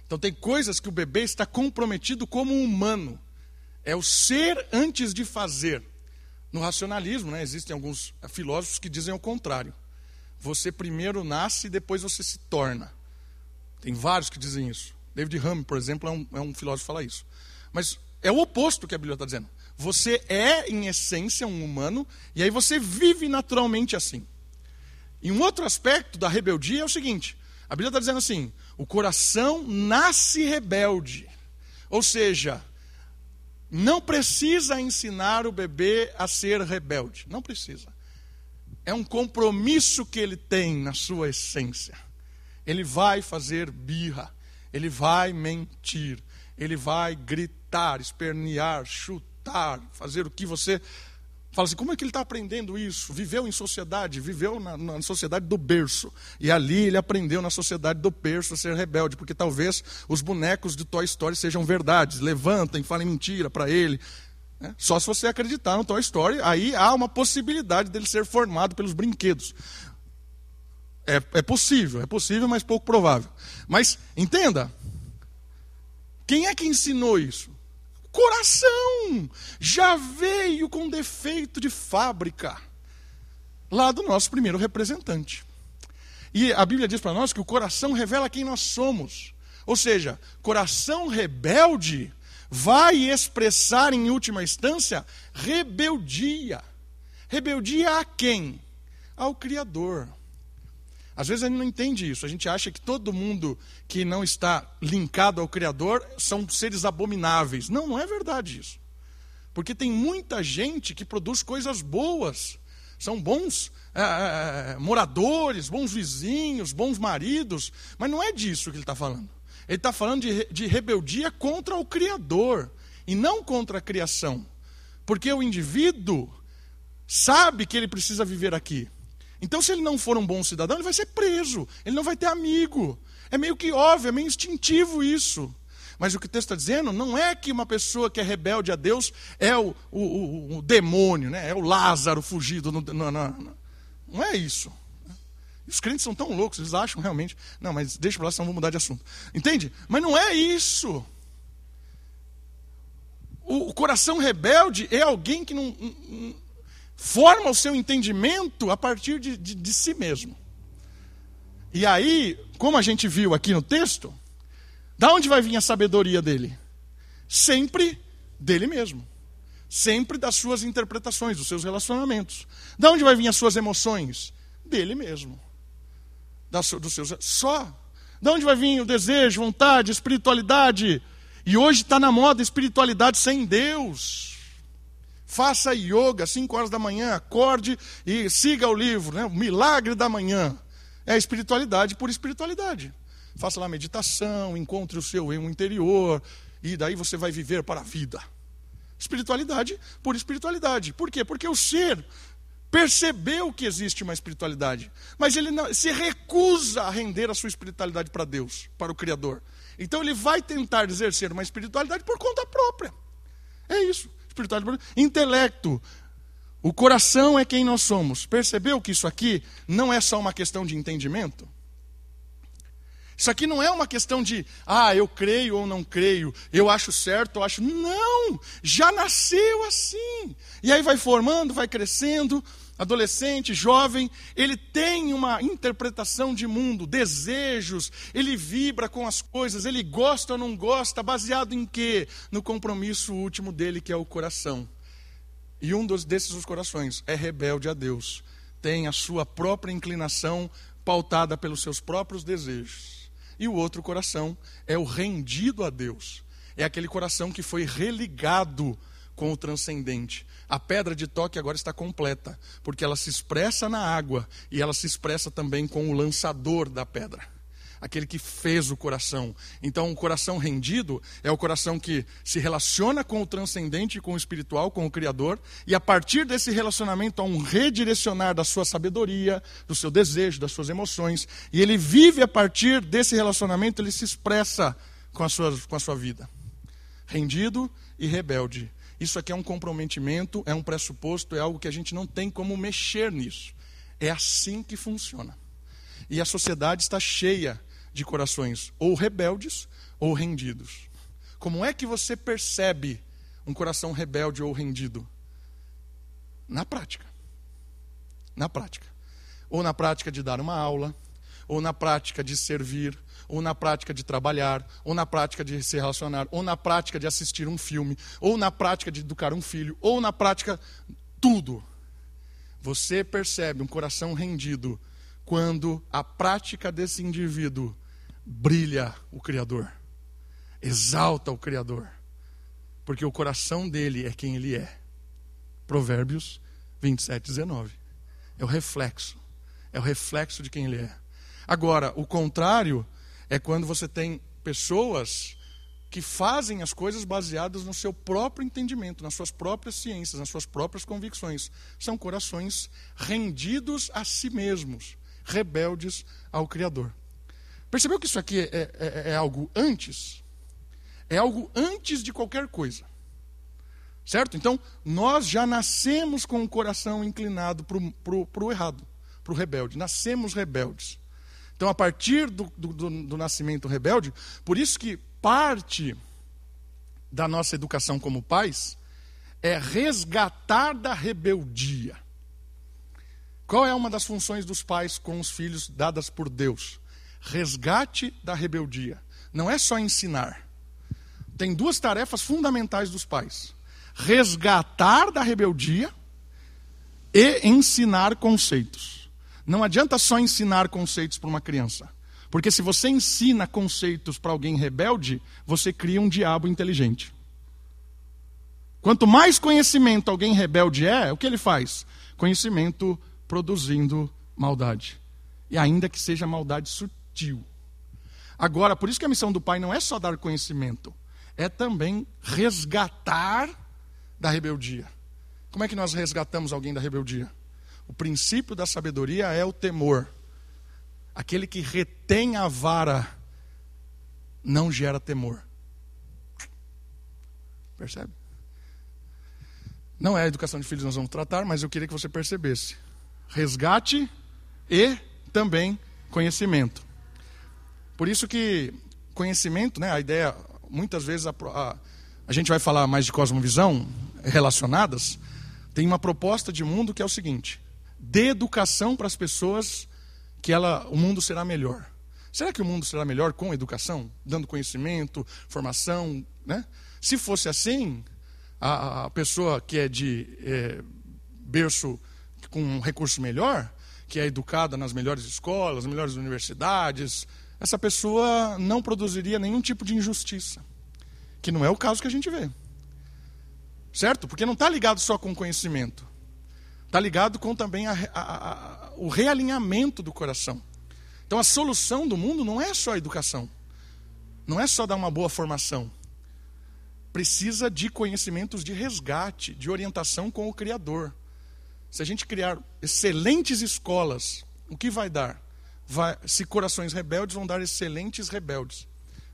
Então, tem coisas que o bebê está comprometido como humano. É o ser antes de fazer. No racionalismo, né, existem alguns filósofos que dizem o contrário você primeiro nasce e depois você se torna. Tem vários que dizem isso. David Hume, por exemplo, é um, é um filósofo que fala isso. Mas é o oposto que a Bíblia está dizendo. Você é, em essência, um humano, e aí você vive naturalmente assim. E um outro aspecto da rebeldia é o seguinte: a Bíblia está dizendo assim: o coração nasce rebelde. Ou seja, não precisa ensinar o bebê a ser rebelde. Não precisa é um compromisso que ele tem na sua essência. Ele vai fazer birra, ele vai mentir, ele vai gritar, espernear, chutar, fazer o que você. Fala assim, como é que ele está aprendendo isso? Viveu em sociedade, viveu na, na, sociedade do berço. E ali ele aprendeu na sociedade do berço a ser rebelde, porque talvez os bonecos de Toy Story sejam verdades. Levantem, falem mentira para ele. Né? Só se você acreditar no Toy Story, aí há uma possibilidade dele ser formado pelos brinquedos. É, é possível, é possível, mas pouco provável. Mas entenda, quem é que ensinou isso? Coração! Já veio com defeito de fábrica, lá do nosso primeiro representante. E a Bíblia diz para nós que o coração revela quem nós somos. Ou seja, coração rebelde vai expressar, em última instância, rebeldia. Rebeldia a quem? Ao Criador. Às vezes a gente não entende isso. A gente acha que todo mundo que não está linkado ao Criador são seres abomináveis. Não, não é verdade isso. Porque tem muita gente que produz coisas boas. São bons é, é, é moradores, bons vizinhos, bons maridos. Mas não é disso que ele está falando. Ele está falando de, de rebeldia contra o Criador e não contra a criação. Porque o indivíduo sabe que ele precisa viver aqui. Então, se ele não for um bom cidadão, ele vai ser preso, ele não vai ter amigo. É meio que óbvio, é meio instintivo isso. Mas o que o texto está dizendo não é que uma pessoa que é rebelde a Deus é o, o, o, o demônio, né? é o Lázaro fugido. No, no, no, não é isso. Os crentes são tão loucos, eles acham realmente. Não, mas deixa para lá, senão vou mudar de assunto. Entende? Mas não é isso. O, o coração rebelde é alguém que não, forma o seu entendimento a partir de, de, de si mesmo. E aí, como a gente viu aqui no texto, da onde vai vir a sabedoria dele? Sempre dele mesmo. Sempre das suas interpretações, dos seus relacionamentos. Da onde vai vir as suas emoções? Dele mesmo dos seus. Só. De onde vai vir o desejo, vontade, espiritualidade? E hoje está na moda espiritualidade sem Deus. Faça yoga, 5 horas da manhã, acorde e siga o livro, né? o milagre da manhã. É espiritualidade por espiritualidade. Faça lá meditação, encontre o seu eu interior, e daí você vai viver para a vida. Espiritualidade por espiritualidade. Por quê? Porque o ser percebeu que existe uma espiritualidade, mas ele não, se recusa a render a sua espiritualidade para Deus, para o Criador. Então ele vai tentar exercer uma espiritualidade por conta própria. É isso. Espiritualidade, intelecto. O coração é quem nós somos. Percebeu que isso aqui não é só uma questão de entendimento? Isso aqui não é uma questão de, ah, eu creio ou não creio, eu acho certo ou acho. Não! Já nasceu assim. E aí vai formando, vai crescendo, adolescente, jovem, ele tem uma interpretação de mundo, desejos, ele vibra com as coisas, ele gosta ou não gosta, baseado em quê? No compromisso último dele, que é o coração. E um dos, desses os corações é rebelde a Deus, tem a sua própria inclinação pautada pelos seus próprios desejos. E o outro coração é o rendido a Deus. É aquele coração que foi religado com o transcendente. A pedra de toque agora está completa, porque ela se expressa na água e ela se expressa também com o lançador da pedra aquele que fez o coração. Então, o coração rendido é o coração que se relaciona com o transcendente, com o espiritual, com o Criador, e a partir desse relacionamento há um redirecionar da sua sabedoria, do seu desejo, das suas emoções, e ele vive a partir desse relacionamento, ele se expressa com a sua, com a sua vida. Rendido e rebelde. Isso aqui é um comprometimento, é um pressuposto, é algo que a gente não tem como mexer nisso. É assim que funciona. E a sociedade está cheia de corações ou rebeldes ou rendidos. Como é que você percebe um coração rebelde ou rendido? Na prática. Na prática. Ou na prática de dar uma aula, ou na prática de servir, ou na prática de trabalhar, ou na prática de se relacionar, ou na prática de assistir um filme, ou na prática de educar um filho, ou na prática tudo. Você percebe um coração rendido quando a prática desse indivíduo brilha o Criador, exalta o Criador, porque o coração dele é quem ele é. Provérbios 27, 19. É o reflexo, é o reflexo de quem ele é. Agora, o contrário é quando você tem pessoas que fazem as coisas baseadas no seu próprio entendimento, nas suas próprias ciências, nas suas próprias convicções. São corações rendidos a si mesmos rebeldes ao Criador. Percebeu que isso aqui é, é, é algo antes? É algo antes de qualquer coisa. Certo? Então, nós já nascemos com o coração inclinado para o errado, para o rebelde. Nascemos rebeldes. Então, a partir do, do, do, nascimento rebelde, por isso que parte da nossa educação como pais é resgatar da rebeldia. Qual é uma das funções dos pais com os filhos dadas por Deus? Resgate da rebeldia. Não é só ensinar. Tem duas tarefas fundamentais dos pais: resgatar da rebeldia e ensinar conceitos. Não adianta só ensinar conceitos para uma criança. Porque se você ensina conceitos para alguém rebelde, você cria um diabo inteligente. Quanto mais conhecimento alguém rebelde é, o que ele faz? Conhecimento produzindo maldade. E ainda que seja maldade sutil. Agora, por isso que a missão do Pai não é só dar conhecimento, é também resgatar da rebeldia. Como é que nós resgatamos alguém da rebeldia? O princípio da sabedoria é o temor. Aquele que retém a vara não gera temor. Percebe? Não é a educação de filhos que nós vamos tratar, mas eu queria que você percebesse resgate e também conhecimento. Por isso que conhecimento, né, a ideia, muitas vezes a, a, a gente vai falar mais de cosmovisão relacionadas, tem uma proposta de mundo que é o seguinte: dê educação para as pessoas que ela, o mundo será melhor. Será que o mundo será melhor com educação, dando conhecimento, formação, né? Se fosse assim, a, a pessoa que é de é, berço com um recurso melhor, que é educada nas melhores escolas, nas melhores universidades, essa pessoa não produziria nenhum tipo de injustiça. Que não é o caso que a gente vê. Certo? Porque não está ligado só com conhecimento. Está ligado com também a, a, a, o realinhamento do coração. Então a solução do mundo não é só a educação. Não é só dar uma boa formação. Precisa de conhecimentos de resgate, de orientação com o Criador. Se a gente criar excelentes escolas, o que vai dar? Vai, se corações rebeldes vão dar excelentes rebeldes.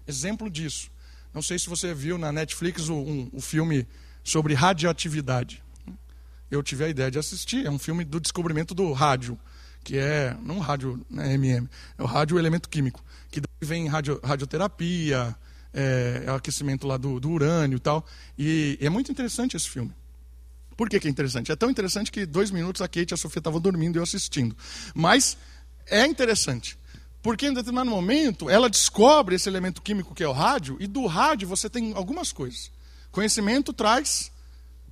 Exemplo disso. Não sei se você viu na Netflix o, um, o filme sobre radioatividade. Eu tive a ideia de assistir. É um filme do descobrimento do rádio, que é não rádio né, MM, é o rádio elemento químico, que vem radio, radioterapia, é, é, o aquecimento lá do, do urânio e tal. E é muito interessante esse filme. Por que, que é interessante? É tão interessante que dois minutos a Kate e a Sofia estavam dormindo e eu assistindo. Mas é interessante. Porque em determinado momento ela descobre esse elemento químico que é o rádio, e do rádio você tem algumas coisas. Conhecimento traz.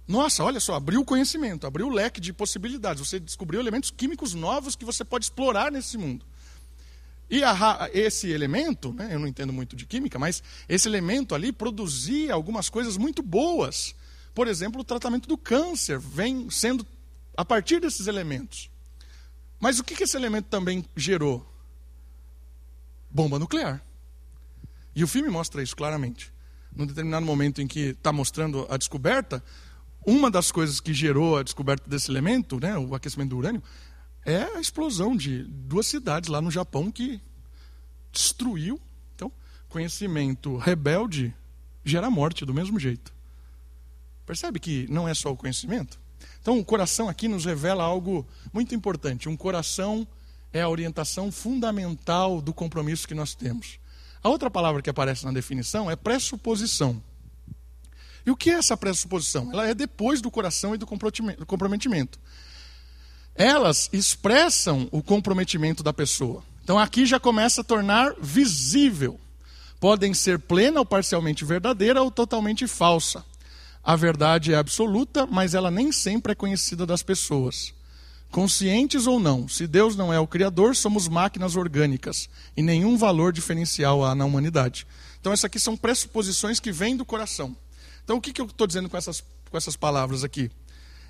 Nossa, olha só, abriu o conhecimento, abriu o leque de possibilidades. Você descobriu elementos químicos novos que você pode explorar nesse mundo. E a, esse elemento, né, eu não entendo muito de química, mas esse elemento ali produzia algumas coisas muito boas. Por exemplo, o tratamento do câncer vem sendo a partir desses elementos. Mas o que esse elemento também gerou? Bomba nuclear. E o filme mostra isso claramente. Num determinado momento em que está mostrando a descoberta, uma das coisas que gerou a descoberta desse elemento, né, o aquecimento do urânio, é a explosão de duas cidades lá no Japão que destruiu. Então, conhecimento rebelde gera morte do mesmo jeito. Percebe que não é só o conhecimento? Então, o coração aqui nos revela algo muito importante. Um coração é a orientação fundamental do compromisso que nós temos. A outra palavra que aparece na definição é pressuposição. E o que é essa pressuposição? Ela é depois do coração e do comprometimento. Elas expressam o comprometimento da pessoa. Então aqui já começa a tornar visível. Podem ser plena ou parcialmente verdadeira ou totalmente falsa. A verdade é absoluta, mas ela nem sempre é conhecida das pessoas. Conscientes ou não, se Deus não é o Criador, somos máquinas orgânicas e nenhum valor diferencial há na humanidade. Então, essas aqui são pressuposições que vêm do coração. Então, o que, que eu estou dizendo com essas, com essas palavras aqui?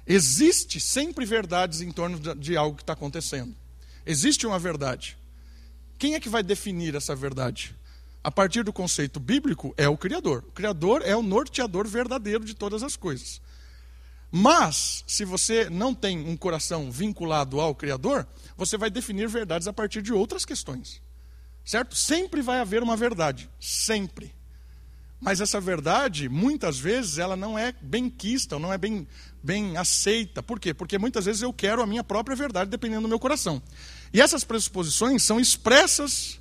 Existe sempre verdades em torno de, algo que está acontecendo. Existe uma verdade. Quem é que vai definir essa verdade? A partir do conceito bíblico, é o Criador. O Criador é o norteador verdadeiro de todas as coisas. Mas, se você não tem um coração vinculado ao Criador, você vai definir verdades a partir de outras questões. Certo? Sempre vai haver uma verdade. Sempre. Mas essa verdade, muitas vezes, ela não é bem quista, não é bem, bem aceita. Por quê? Porque muitas vezes eu quero a minha própria verdade, dependendo do meu coração. E essas pressuposições são expressas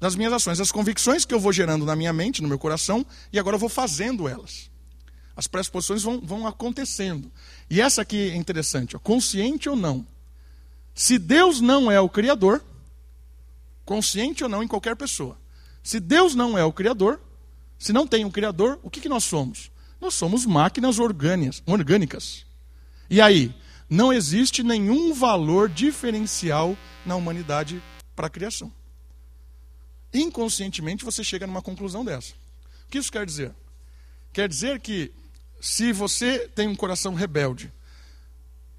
das minhas ações, as convicções que eu vou gerando na minha mente, no meu coração, e agora eu vou fazendo elas. As pressuposições vão, vão acontecendo. E essa aqui é interessante, ó, consciente ou não. Se Deus não é o Criador, consciente ou não em qualquer pessoa, se Deus não é o Criador, se não tem um Criador, o que, que nós somos? Nós somos máquinas orgânicas. E aí, não existe nenhum valor diferencial na humanidade para a criação inconscientemente você chega numa conclusão dessa. O que isso quer dizer? Quer dizer que se você tem um coração rebelde,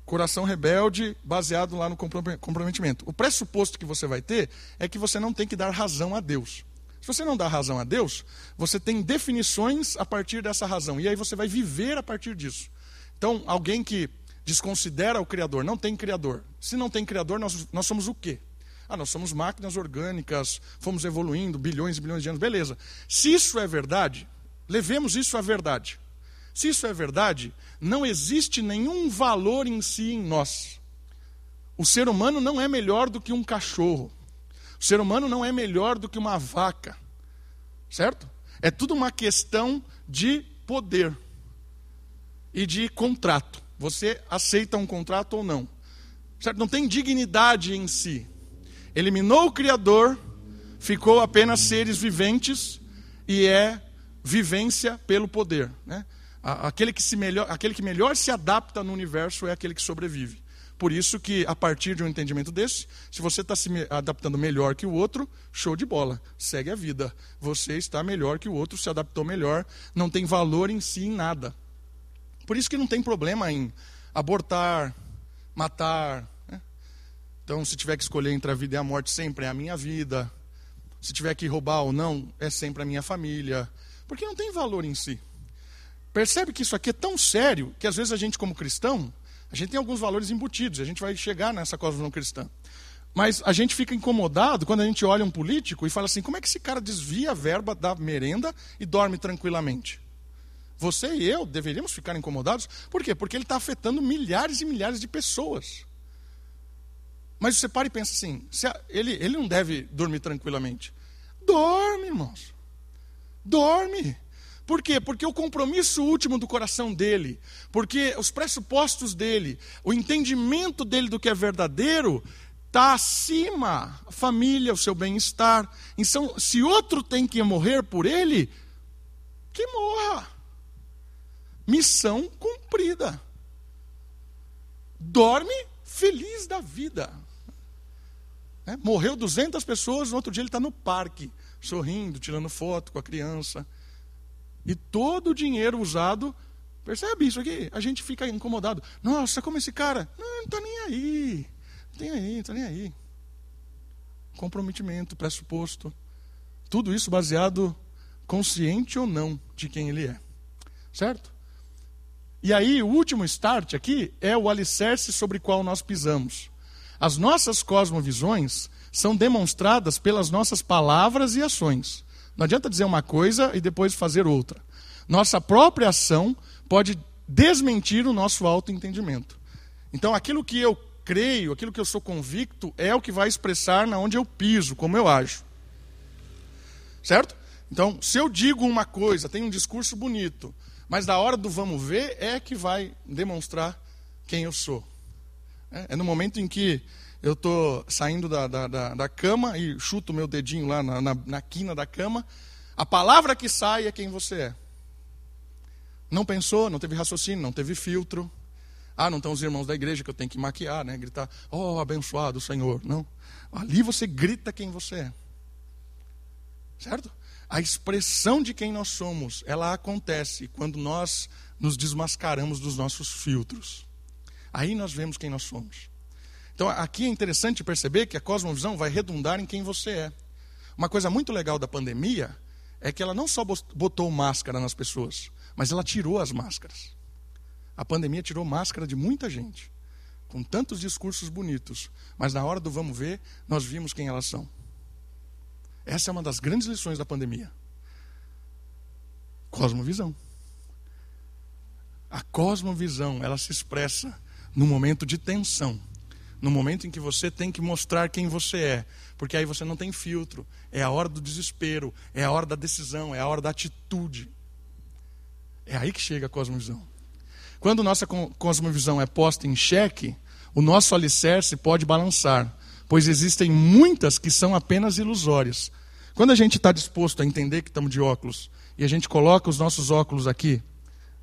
coração rebelde baseado lá no comprometimento, o pressuposto que você vai ter é que você não tem que dar razão a Deus. Se você não dá razão a Deus, você tem definições a partir dessa razão, e aí você vai viver a partir disso. Então, alguém que desconsidera o Criador, não tem Criador. Se não tem Criador, nós, nós somos o quê? Ah, nós somos máquinas orgânicas, fomos evoluindo bilhões e bilhões de anos. Beleza. Se isso é verdade, levemos isso à verdade. Se isso é verdade, não existe nenhum valor em si em nós. O ser humano não é melhor do que um cachorro. O ser humano não é melhor do que uma vaca. Certo? É tudo uma questão de poder e de contrato. Você aceita um contrato ou não. Certo? Não tem dignidade em si eliminou o Criador, ficou apenas seres viventes e é vivência pelo poder. Né? Aquele, que se melhor, aquele que melhor se adapta no universo é aquele que sobrevive. Por isso que, a partir de um entendimento desse, se você está se adaptando melhor que o outro, show de bola, segue a vida. Você está melhor que o outro, se adaptou melhor, não tem valor em si em nada. Por isso que não tem problema em abortar, matar. Então, se tiver que escolher entre a vida e a morte, sempre é a minha vida. Se tiver que roubar ou não, é sempre a minha família. Porque não tem valor em si. Percebe que isso aqui é tão sério que às vezes a gente, como cristão, a gente tem alguns valores embutidos. A gente vai chegar nessa cosmovisão cristã. Mas a gente fica incomodado quando a gente olha um político e fala assim: como é que esse cara desvia a verba da merenda e dorme tranquilamente? Você e eu deveríamos ficar incomodados. Por quê? Porque ele está afetando milhares e milhares de pessoas. Mas você para e pensa assim: ele, ele não deve dormir tranquilamente. Dorme, irmãos. Dorme. Por quê? Porque o compromisso último do coração dele, porque os pressupostos dele, o entendimento dele do que é verdadeiro, está acima a família, o seu bem-estar. Então, se outro tem que morrer por ele, que morra. Missão cumprida. Dorme feliz da vida. É, morreu 200 pessoas, no outro dia ele está no parque, sorrindo, tirando foto com a criança. E todo o dinheiro usado, percebe isso aqui? A gente fica incomodado. Nossa, como esse cara? Não, não está nem aí. Não tem aí, não está nem aí. Comprometimento, pressuposto. Tudo isso baseado, consciente ou não, de quem ele é. Certo? E aí, o último start aqui é o alicerce sobre o qual nós pisamos. As nossas cosmovisões são demonstradas pelas nossas palavras e ações. Não adianta dizer uma coisa e depois fazer outra. Nossa própria ação pode desmentir o nosso autoentendimento. Então, aquilo que eu creio, aquilo que eu sou convicto, é o que vai expressar na onde eu piso, como eu ajo. Certo? Então, se eu digo uma coisa, tenho um discurso bonito, mas na hora do vamos ver é que vai demonstrar quem eu sou. É, é no momento em que eu estou saindo da, da, da, da, cama e chuto meu dedinho lá na, na, na quina da cama, a palavra que sai é quem você é. Não pensou, não teve raciocínio, não teve filtro. Ah, não estão os irmãos da igreja que eu tenho que maquiar, né? Gritar, oh, abençoado Senhor. Não. Ali você grita quem você é. Certo? A expressão de quem nós somos, ela acontece quando nós nos desmascaramos dos nossos filtros. Aí nós vemos quem nós somos. Então aqui é interessante perceber que a cosmovisão vai redundar em quem você é. Uma coisa muito legal da pandemia é que ela não só botou máscara nas pessoas, mas ela tirou as máscaras. A pandemia tirou máscara de muita gente, com tantos discursos bonitos, mas na hora do vamos ver, nós vimos quem elas são. Essa é uma das grandes lições da pandemia. Cosmovisão. A cosmovisão, ela se expressa no momento de tensão, no momento em que você tem que mostrar quem você é, porque aí você não tem filtro. É a hora do desespero, é a hora da decisão, é a hora da atitude. É aí que chega a cosmovisão. Quando nossa cosmovisão é posta em xeque, o nosso alicerce pode balançar, pois existem muitas que são apenas ilusórias. Quando a gente está disposto a entender que estamos de óculos e a gente coloca os nossos óculos aqui,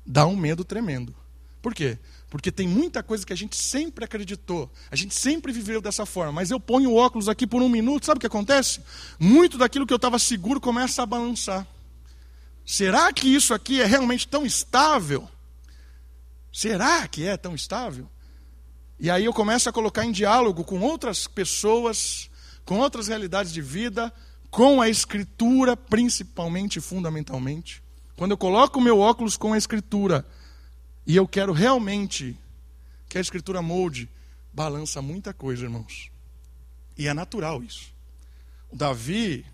dá um medo tremendo. Por quê? Porque tem muita coisa que a gente sempre acreditou, a gente sempre viveu dessa forma, mas eu ponho o óculos aqui por um minuto, sabe o que acontece? Muito daquilo que eu estava seguro começa a balançar. Será que isso aqui é realmente tão estável? Será que é tão estável? E aí eu começo a colocar em diálogo com outras pessoas, com outras realidades de vida, com a Escritura, principalmente fundamentalmente. Quando eu coloco o meu óculos com a Escritura e eu quero realmente que a Escritura molde, balança muita coisa, irmãos. E é natural isso. O Davi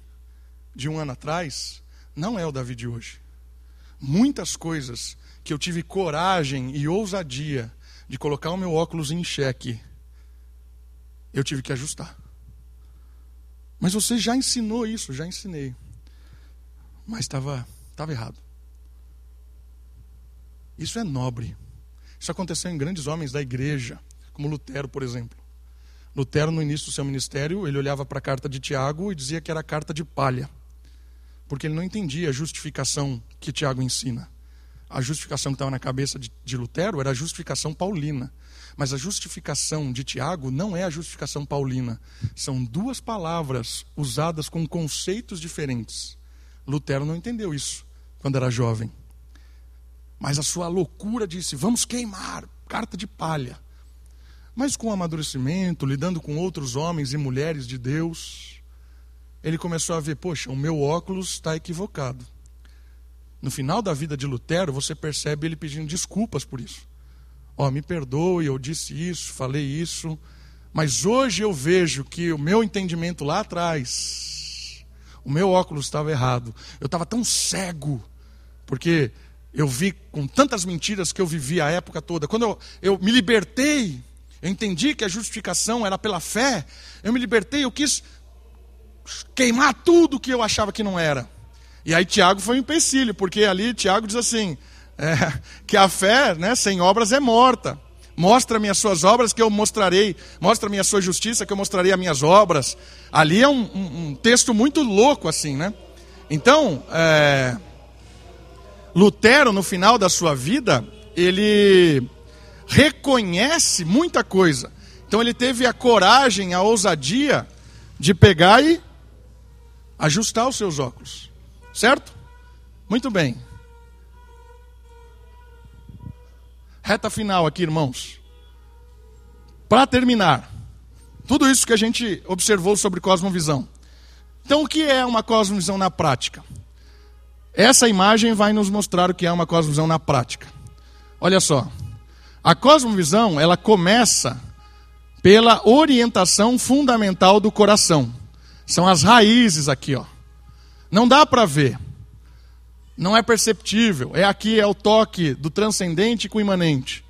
de um ano atrás não é o Davi de hoje. Muitas coisas que eu tive coragem e ousadia de colocar o meu óculos em xeque, eu tive que ajustar. Mas você já ensinou isso, já ensinei. Mas estava estava errado. Isso é nobre. Isso aconteceu em grandes homens da igreja, como Lutero, por exemplo. Lutero, no início do seu ministério, ele olhava para a carta de Tiago e dizia que era carta de palha, porque ele não entendia a justificação que Tiago ensina a justificação que estava na cabeça de, de Lutero era a justificação paulina. Mas a justificação de Tiago não é a justificação paulina. São duas palavras usadas com conceitos diferentes. Lutero não entendeu isso quando era jovem. Mas a sua loucura disse: vamos queimar, carta de palha. Mas com o amadurecimento, lidando com outros homens e mulheres de Deus, ele começou a ver: poxa, o meu óculos está equivocado. No final da vida de Lutero, você percebe ele pedindo desculpas por isso. Ó, oh, me perdoe, eu disse isso, falei isso, mas hoje eu vejo que o meu entendimento lá atrás, o meu óculos estava errado. Eu estava tão cego, porque eu vi com tantas mentiras que eu vivi a época toda. Quando eu, eu me libertei, eu entendi que a justificação era pela fé, eu me libertei, eu quis queimar tudo que eu achava que não era. E aí Tiago foi um empecilho, porque ali Tiago diz assim, é, que a fé né, sem obras é morta. Mostra-me as suas obras que eu mostrarei, mostra-me a sua justiça que eu mostrarei as minhas obras. Ali é um, um, um texto muito louco assim, né? Então, é, Lutero, no final da sua vida, ele reconhece muita coisa. Então ele teve a coragem, a ousadia de pegar e ajustar os seus óculos. Certo? Muito bem. Reta final aqui, irmãos. Para terminar, tudo isso que a gente observou sobre cosmovisão. Então, o que é uma cosmovisão na prática? Essa imagem vai nos mostrar o que é uma cosmovisão na prática. Olha só. A cosmovisão, ela começa pela orientação fundamental do coração. São as raízes aqui, ó. Não dá para ver. Não é perceptível. É aqui é o toque do transcendente com o imanente.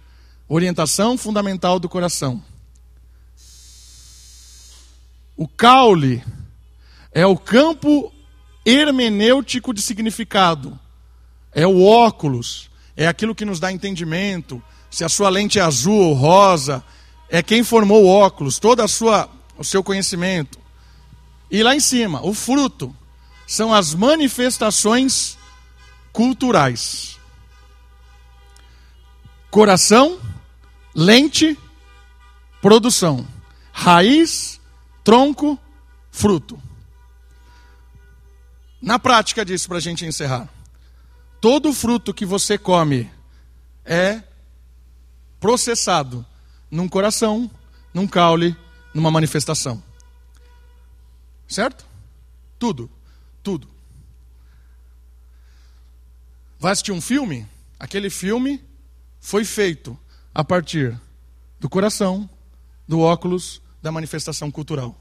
Orientação fundamental do coração. O caule é o campo hermenêutico de significado. É o óculos, é aquilo que nos dá entendimento. Se a sua lente é azul ou rosa, é quem formou o óculos, todo a sua, o seu conhecimento. E lá em cima, o fruto são as manifestações culturais. Coração, lente, produção. Raiz, tronco, fruto. Na prática disso, para a gente encerrar. Todo fruto que você come é processado num coração, num caule, numa manifestação. Certo? Tudo. Tudo. Vai assistir um filme? Aquele filme foi feito a partir do coração, do óculos, da manifestação cultural.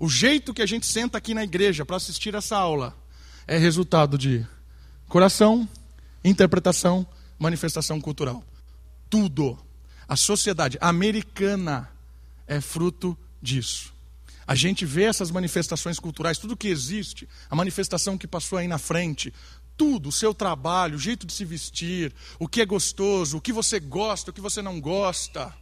O jeito que a gente senta aqui na igreja para assistir essa aula é resultado de coração, interpretação, manifestação cultural. Tudo. A sociedade americana é fruto disso. A gente vê essas manifestações culturais, tudo que existe, a manifestação que passou aí na frente, tudo, o seu trabalho, o jeito de se vestir, o que é gostoso, o que você gosta, o que você não gosta.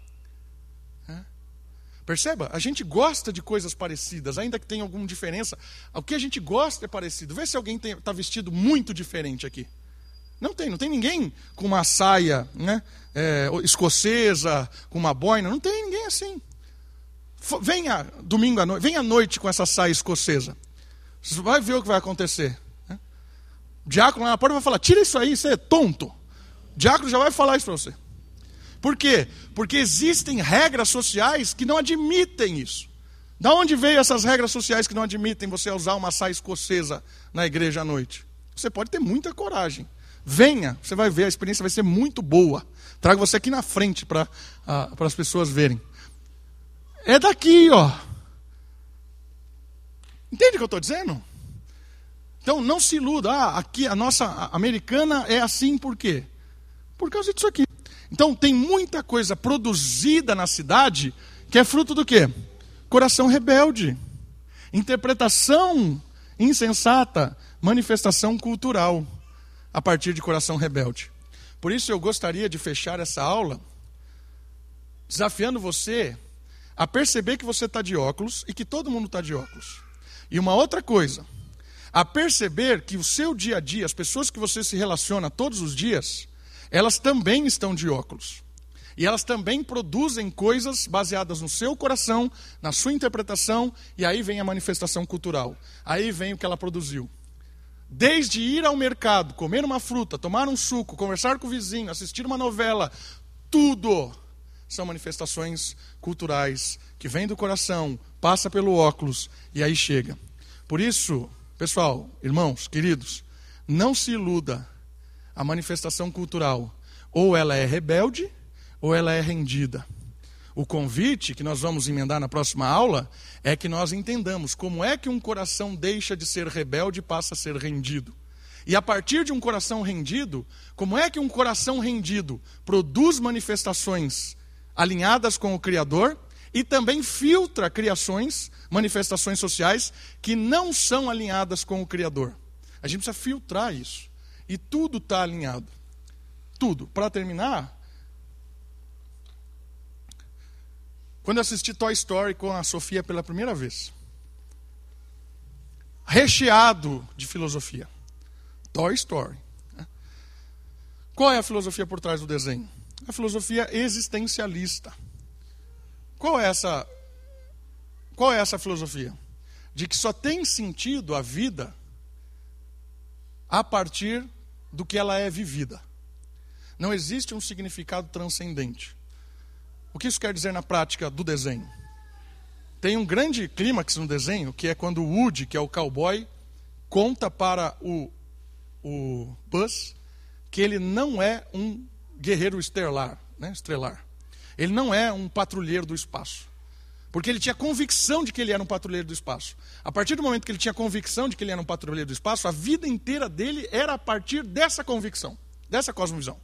Perceba, a gente gosta de coisas parecidas, ainda que tenha alguma diferença. O que a gente gosta é parecido. Vê se alguém está vestido muito diferente aqui. Não tem, não tem ninguém com uma saia né, é, escocesa, com uma boina, não tem ninguém assim. Venha domingo à noite, venha à noite com essa saia escocesa. Você vai ver o que vai acontecer. Né? O diácono lá na porta vai falar: tira isso aí, você é tonto. O diácono já vai falar isso para você. Por quê? Porque existem regras sociais que não admitem isso. Da onde veio essas regras sociais que não admitem você usar uma saia escocesa na igreja à noite? Você pode ter muita coragem. Venha, você vai ver, a experiência vai ser muito boa. Trago você aqui na frente para uh, as pessoas verem. É daqui, ó. Entende o que eu estou dizendo? Então não se iluda. Ah, aqui a nossa americana é assim por quê? Por causa disso aqui. Então tem muita coisa produzida na cidade que é fruto do quê? Coração rebelde, interpretação insensata, manifestação cultural a partir de coração rebelde. Por isso eu gostaria de fechar essa aula desafiando você a perceber que você está de óculos e que todo mundo está de óculos. E uma outra coisa, a perceber que o seu dia a dia, as pessoas que você se relaciona todos os dias, elas também estão de óculos. E elas também produzem coisas baseadas no seu coração, na sua interpretação, e aí vem a manifestação cultural. Aí vem o que ela produziu. Desde ir ao mercado, comer uma fruta, tomar um suco, conversar com o vizinho, assistir uma novela, tudo são manifestações culturais que vêm do coração, passa pelo óculos e aí chega. Por isso, pessoal, irmãos, queridos, não se iluda. A manifestação cultural, ou ela é rebelde, ou ela é rendida. O convite que nós vamos emendar na próxima aula é que nós entendamos como é que um coração deixa de ser rebelde e passa a ser rendido. E a partir de um coração rendido, como é que um coração rendido produz manifestações alinhadas com o Criador e também filtra criações, manifestações sociais que não são alinhadas com o Criador? A gente precisa filtrar isso. E tudo está alinhado. Tudo. Para terminar, quando eu assisti Toy Story com a Sofia pela primeira vez. Recheado de filosofia. Toy Story. Né? Qual é a filosofia por trás do desenho? A filosofia existencialista. Qual é essa qual é essa filosofia? De que só tem sentido a vida a partir do que ela é vivida. Não existe um significado transcendente. O que isso quer dizer na prática do desenho? Tem um grande clímax no desenho, que é quando o Woody, que é o cowboy, conta para o, o Buzz que ele não é um guerreiro estelar, né, estrelar. Ele não é um patrulheiro do espaço. Porque ele tinha convicção de que ele era um patrulheiro do espaço. A partir do momento que ele tinha convicção de que ele era um patrulheiro do espaço, a vida inteira dele era a partir dessa convicção, dessa cosmovisão.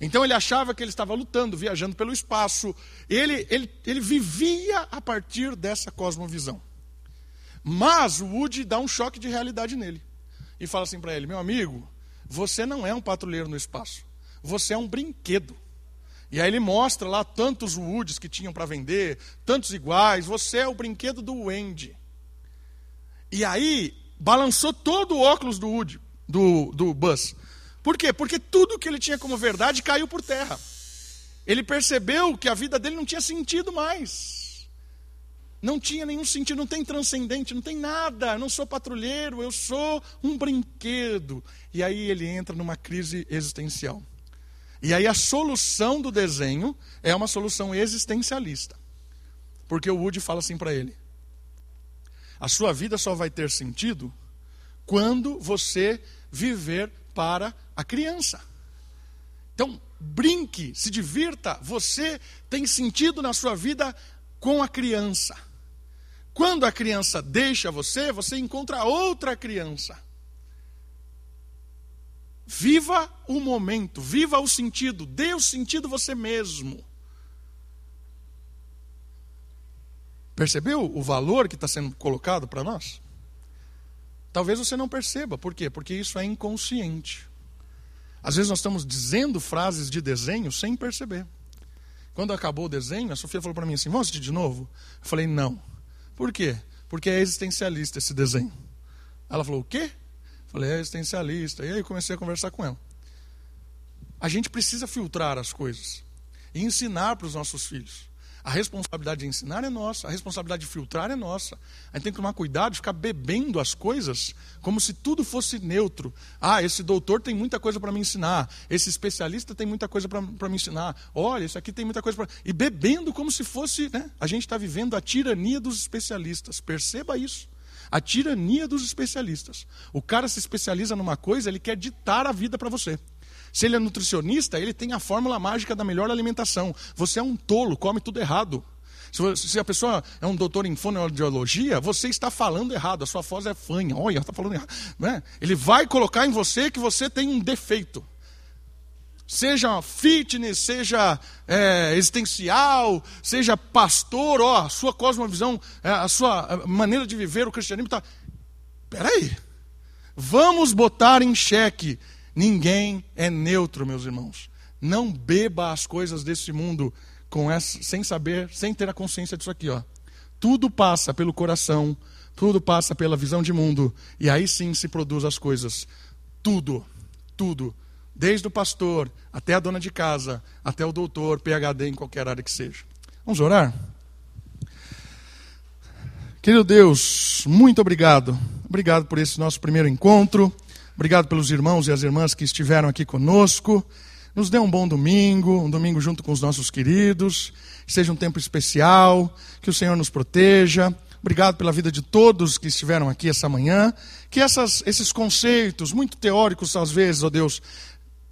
Então ele achava que ele estava lutando, viajando pelo espaço. Ele, ele, ele vivia a partir dessa cosmovisão. Mas o Woody dá um choque de realidade nele. E fala assim para ele: meu amigo, você não é um patrulheiro no espaço. Você é um brinquedo. E aí ele mostra lá tantos Woods que tinham para vender, tantos iguais. Você é o brinquedo do Wendy. E aí balançou todo o óculos do Woody, do, do Buzz. Por quê? Porque tudo que ele tinha como verdade caiu por terra. Ele percebeu que a vida dele não tinha sentido mais. Não tinha nenhum sentido, não tem transcendente, não tem nada. Eu não sou patrulheiro, eu sou um brinquedo. E aí ele entra numa crise existencial. E aí a solução do desenho é uma solução existencialista. Porque o Woody fala assim para ele: a sua vida só vai ter sentido quando você viver para a criança. Então, brinque, se divirta, você tem sentido na sua vida com a criança. Quando a criança deixa você, você encontra outra criança. Viva o momento, viva o sentido, dê o sentido você mesmo. Percebeu o valor que está sendo colocado para nós? Talvez você não perceba, por quê? Porque isso é inconsciente. Às vezes nós estamos dizendo frases de desenho sem perceber. Quando acabou o desenho, a Sofia falou para mim assim: vamos de novo? Eu falei: não. Por quê? Porque é existencialista esse desenho. Ela falou: o quê? Falei, é existencialista. E aí comecei a conversar com ela. A gente precisa filtrar as coisas e ensinar para os nossos filhos. A responsabilidade de ensinar é nossa, a responsabilidade de filtrar é nossa. A gente tem que tomar cuidado de ficar bebendo as coisas como se tudo fosse neutro. Ah, esse doutor tem muita coisa para me ensinar, esse especialista tem muita coisa para me ensinar. Olha, isso aqui tem muita coisa para. E bebendo como se fosse. Né? A gente está vivendo a tirania dos especialistas. Perceba isso. A tirania dos especialistas. O cara se especializa numa coisa, ele quer ditar a vida para você. Se ele é nutricionista, ele tem a fórmula mágica da melhor alimentação. Você é um tolo, come tudo errado. Se a pessoa é um doutor em fonoaudiologia, você está falando errado, a sua voz é fanha. Olha, está falando errado. Né? Ele vai colocar em você que você tem um defeito seja fitness, seja é, existencial, seja pastor, ó, a sua cosmovisão, é, a sua maneira de viver o cristianismo está. Peraí, vamos botar em xeque. Ninguém é neutro, meus irmãos. Não beba as coisas desse mundo com essa, sem saber, sem ter a consciência disso aqui, ó. Tudo passa pelo coração, tudo passa pela visão de mundo, e aí sim se produz as coisas. Tudo, tudo Desde o pastor até a dona de casa, até o doutor, PhD em qualquer área que seja. Vamos orar? Querido Deus, muito obrigado. Obrigado por esse nosso primeiro encontro. Obrigado pelos irmãos e as irmãs que estiveram aqui conosco. Nos dê um bom domingo, um domingo junto com os nossos queridos. Seja um tempo especial, que o Senhor nos proteja. Obrigado pela vida de todos que estiveram aqui essa manhã. Que essas, esses conceitos, muito teóricos às vezes, ó Deus,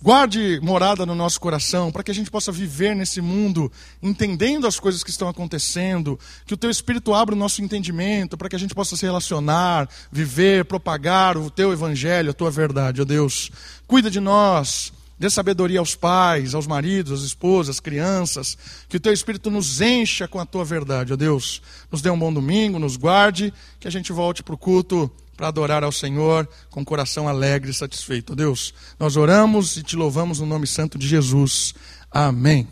guarde morada no nosso coração, para que a gente possa viver nesse mundo, entendendo as coisas que estão acontecendo. Que o Teu Espírito abra o nosso entendimento, para que a gente possa se relacionar, viver, propagar o Teu Evangelho, a Tua verdade, ó Deus. Cuida de nós Dê sabedoria aos pais, aos maridos, às esposas, às crianças. Que o teu Espírito nos encha com a tua verdade, ó Deus. Nos dê um bom domingo, nos guarde, que a gente volte para o culto para adorar ao Senhor com coração alegre e satisfeito. Deus, nós oramos e te louvamos no nome santo de Jesus. Amém.